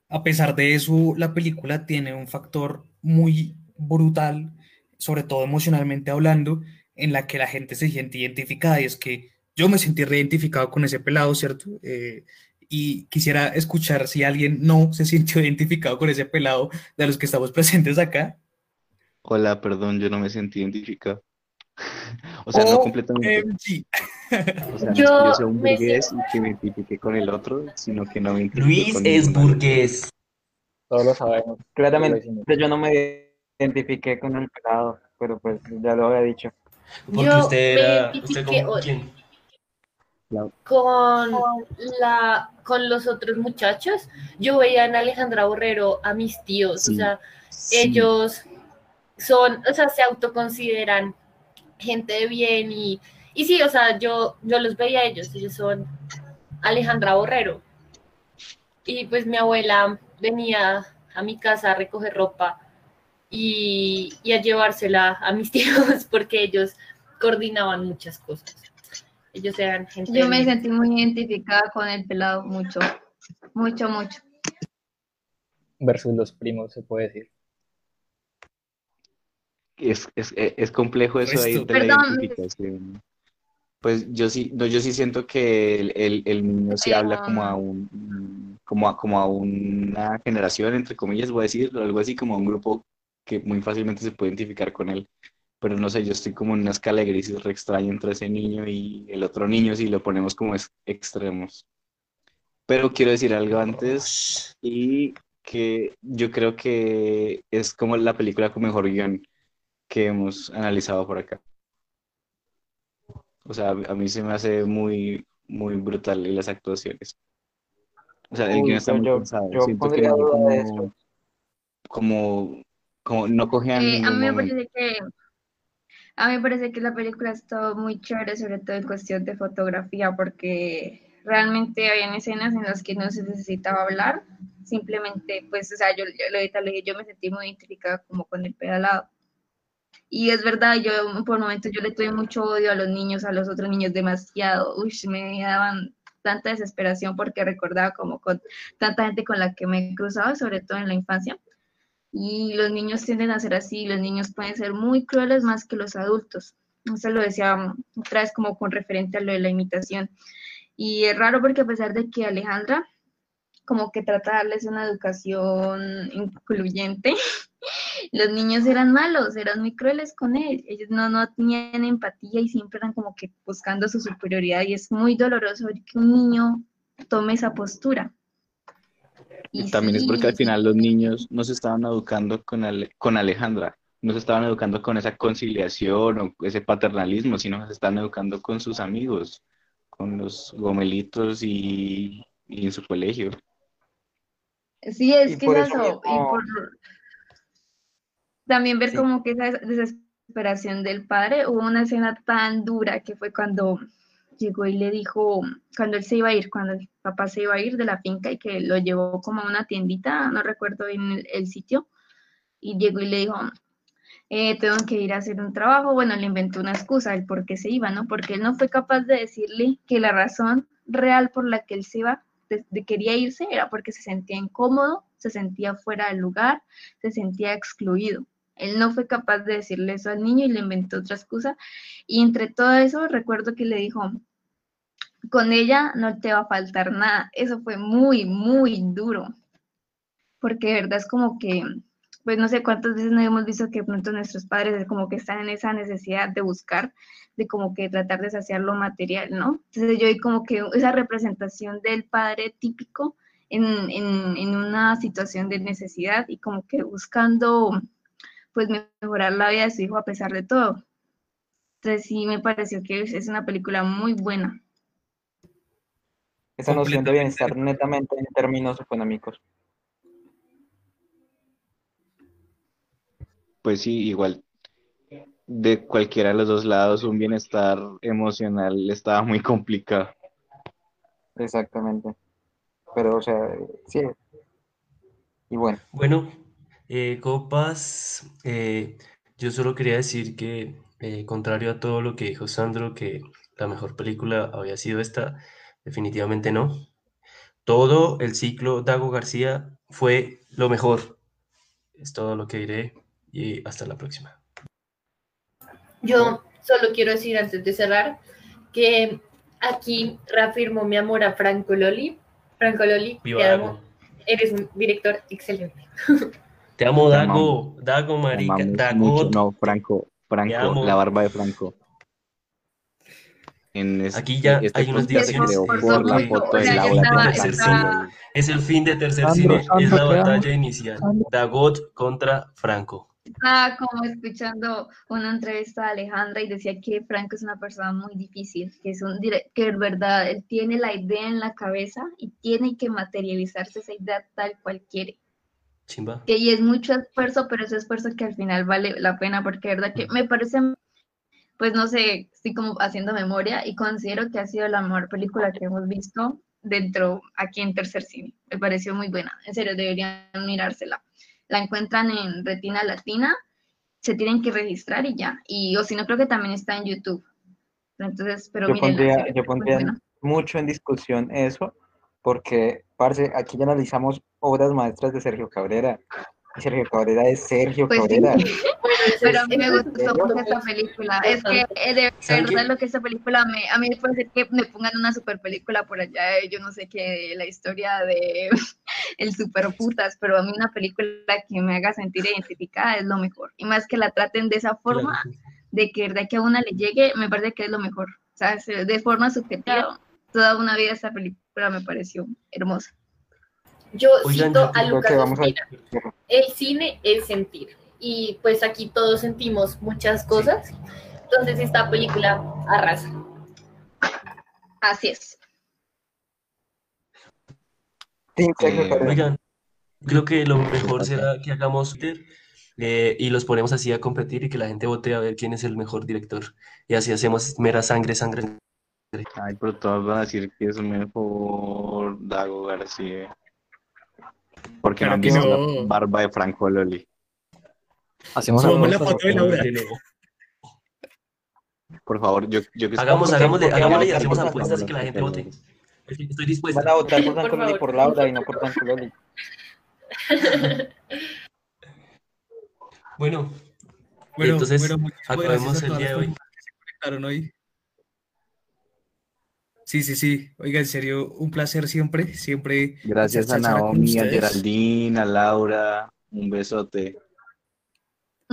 A pesar de eso, la película tiene un factor muy brutal, sobre todo emocionalmente hablando, en la que la gente se siente identificada y es que yo me sentí reidentificado con ese pelado, ¿cierto? Eh, y quisiera escuchar si alguien no se sintió *laughs* identificado con ese pelado de los que estamos presentes acá. Hola, perdón, yo no me sentí identificado. *laughs* O sea, no completamente. O sea, no es que Yo yo sea un me burgués y que me identifique con el otro, sino que no me identifique Luis con es burgués. Todos lo sabemos. Claramente yo no me identifiqué con el pelado, pero pues ya lo había dicho. Porque Yo usted me era. ¿Usted identifiqué con hoy. quién? con la con los otros muchachos, yo veía en Alejandra Borrero a mis tíos, o sea, sí. ellos son, o sea, se autoconsideran gente de bien y, y sí, o sea, yo, yo los veía a ellos, ellos son Alejandra Borrero. Y pues mi abuela venía a mi casa a recoger ropa y, y a llevársela a mis *laughs* tíos porque ellos coordinaban muchas cosas. ellos eran gente. Yo me sentí muy identificada con el pelado, mucho, mucho, mucho. Versus los primos, se puede decir. Es, es, es- es complejo eso de, Resto. de la identificación. Pues yo sí, no, yo sí siento que el, el, el niño sí habla como a un, como a, como a una generación, entre comillas, voy a decir, algo así como a un grupo que muy fácilmente se puede identificar con él. Pero no sé, yo estoy como en una escala de grises re extraña entre ese niño y el otro niño si lo ponemos como es- extremos. Pero quiero decir algo antes y que yo creo que es como la película con mejor guion que hemos analizado por acá. O sea, a mí se me hace muy, muy brutal y las actuaciones. O sea, el Uy, guion está yo- muy yo- pensado. yo Siento que no como, como, como no coge a Eh, a mí me momento. parece que, a mí me parece que la película está muy chévere, sobre todo en cuestión de fotografía, porque realmente habían escenas en las que no se necesitaba hablar, simplemente, pues, o sea, yo, yo, lo dije, yo me sentí muy identificada como con el pedalado. Y es verdad, yo por momentos yo le tuve mucho odio a los niños, a los otros niños demasiado, uy, me daban tanta desesperación porque recordaba como con tanta gente con la que me he cruzado, sobre todo en la infancia. Y los niños tienden a ser así, los niños pueden ser muy crueles más que los adultos. Eso lo decía otra vez como con referente a lo de la imitación. Y es raro porque a pesar de que Alejandra como que trata de darles una educación incluyente, *laughs* los niños eran malos, eran muy crueles con él, ellos no, no tenían empatía y siempre eran como que buscando su superioridad y es muy doloroso que un niño tome esa postura. Y también es porque al final los niños no se estaban educando con, Ale- con Alejandra, no se estaban educando con esa conciliación o ese paternalismo, sino se estaban educando con sus amigos, con los gomelitos y, y en su colegio. Sí, es Y que por es eso eso. Y por también ver Sí. como que esa des- desesperación del padre. Hubo una escena tan dura que fue cuando llegó y le dijo, cuando él se iba a ir, cuando el papá se iba a ir de la finca y que lo llevó como a una tiendita, no recuerdo bien el, el sitio, y llegó y le dijo, eh, tengo que ir a hacer un trabajo. Bueno, le inventó una excusa, el por qué se iba, ¿no? Porque él no fue capaz de decirle que la razón real por la que él se iba, de, quería irse, era porque se sentía incómodo, se sentía fuera del lugar, se sentía excluido. Él no fue capaz de decirle eso al niño y le inventó otra excusa. Y entre todo eso, recuerdo que le dijo, con ella no te va a faltar nada. Eso fue muy, muy duro. Porque de verdad es como que, pues no sé cuántas veces no hemos visto que pronto nuestros padres como que están en esa necesidad de buscar, de como que tratar de saciar lo material, ¿no? Entonces yo vi como que esa representación del padre típico en, en, en una situación de necesidad y como que buscando pues mejorar la vida de su hijo a pesar de todo. Entonces sí me pareció que es una película muy buena. Esa noción de bienestar netamente en términos económicos. Pues sí, igual de cualquiera de los dos lados un bienestar emocional estaba muy complicado. Exactamente. Pero, o sea, sí. Y bueno, Bueno, eh, copas, eh, yo solo quería decir que, eh, contrario a todo lo que dijo Sandro, que la mejor película había sido esta, definitivamente no. Todo el ciclo Dago García fue lo mejor. Es todo lo que diré y hasta la próxima. Yo solo quiero decir antes de cerrar que aquí reafirmo mi amor a Franco Loli. Franco Loli, Viva te amo. Dago. Eres un director excelente. *laughs* Te amo, Te Dago. Dago, marica. mucho. No, Franco, Franco, la barba de Franco. En este, Aquí ya este hay divisiones. creó Por por la foto de ya Laura estaba- Es el fin de tercer Sandro, cine, Sandro, es la batalla inicial. Dagot contra Franco. Estaba como escuchando una entrevista de Alejandra y decía que Franco es una persona muy difícil, que es un que en verdad él tiene la idea en la cabeza y tiene que materializarse esa idea tal cual quiere. Chimba. Que y es mucho esfuerzo, pero ese esfuerzo que al final vale la pena, porque de verdad que me parece, pues no sé, estoy como haciendo memoria y considero que ha sido la mejor película que hemos visto dentro aquí en Tercer Cine. Me pareció muy buena, en serio, deberían mirársela. La encuentran en Retina Latina, se tienen que registrar y ya. Y o si no, creo que también está en YouTube. Entonces, pero Yo miren, pondría, yo pondría mucho en discusión eso, porque, parce, aquí ya analizamos obras maestras de Sergio Cabrera. Y Sergio Cabrera es Sergio Pues sí. *laughs* Pero a mí me gustó mucho esta película. Es que de ¿Saben verdad lo que esta película me, a mí me puede ser que me pongan una super película por allá, yo no sé qué, la historia de *laughs* el super putas, pero a mí una película que me haga sentir identificada es lo mejor. Y más que la traten de esa forma, Claro. de que de que a una le llegue, me parece que es lo mejor. O sea, se- de forma subjetiva, toda una vida esta película me pareció hermosa. Yo Oigan, cito yo a Lucas. Ospina. El cine es sentir. Y pues aquí todos sentimos muchas cosas. Entonces esta película arrasa. Así es. Eh. Oigan, creo que lo mejor será que hagamos Twitter eh, y los ponemos así a competir y que la gente vote a ver quién es el mejor director. Y así hacemos mera sangre, sangre. Ay, pero todos van a decir que es mejor Dago García. Porque no han visto la no. barba de Franco Loli. Hacemos Subamos la apuestas, foto de. Laura. Por favor, yo, yo que Hagamos, ¿Por qué- hagámosle, hagámosle y hacemos apuestas y por que la gente vote. Estoy, dispuesta. Van a votar por Por Franco Loli favor. por Laura y no por Franco Loli. *laughs* Bueno, Bueno, entonces, bueno, acabemos el día de hoy. personas que se conectaron hoy. Sí, sí, sí. Oiga, en serio, un placer siempre, siempre Gracias a Naomi, a. Geraldine, a Laura. Un besote.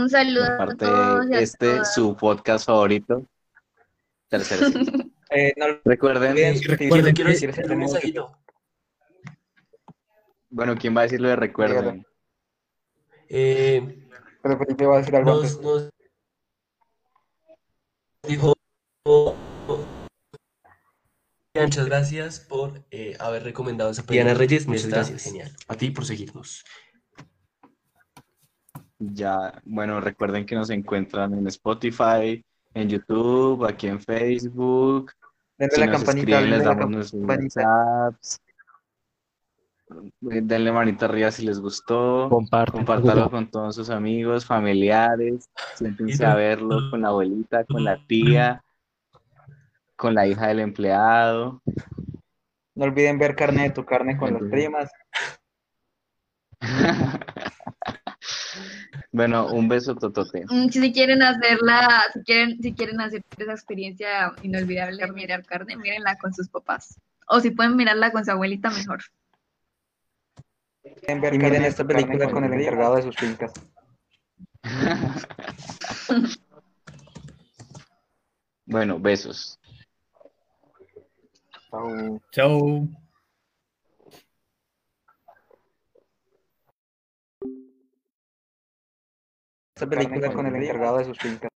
Un saludo De a parte todos y de a este, todas. su podcast favorito. Tercer cine. *laughs* Eh, no Recuerden, recuerden quiero decir un mensajito. bueno, ¿quién va a decirlo de recuerden? Eh, Pero Felipe va a decir algo antes. nos, nos dijo muchas gracias por eh, haber recomendado esa película. Diana Reyes, muchas gracias. Genial. A ti por seguirnos. Ya, bueno, recuerden que nos encuentran en Spotify, en YouTube, aquí en Facebook. Denle Si la nos campanita, escriben, les damos nuestros campanita. WhatsApps. Eh, Denle manita arriba si les gustó. Compartan. Compártalo con todos sus amigos, familiares. Siéntense a verlo con la abuelita, con la tía, con la hija del empleado. No olviden ver carne de tu carne con las primas. *laughs* Bueno, un beso totote. Mm, Si quieren hacerla, si quieren, si quieren hacer esa experiencia inolvidable de mirar carne, mírenla con sus papás. O si pueden mirarla con su abuelita, mejor. Ver miren esta película con el encargado de sus fincas. *laughs* Bueno, besos. Chao. Chao. Película con el encargado de sus fincas.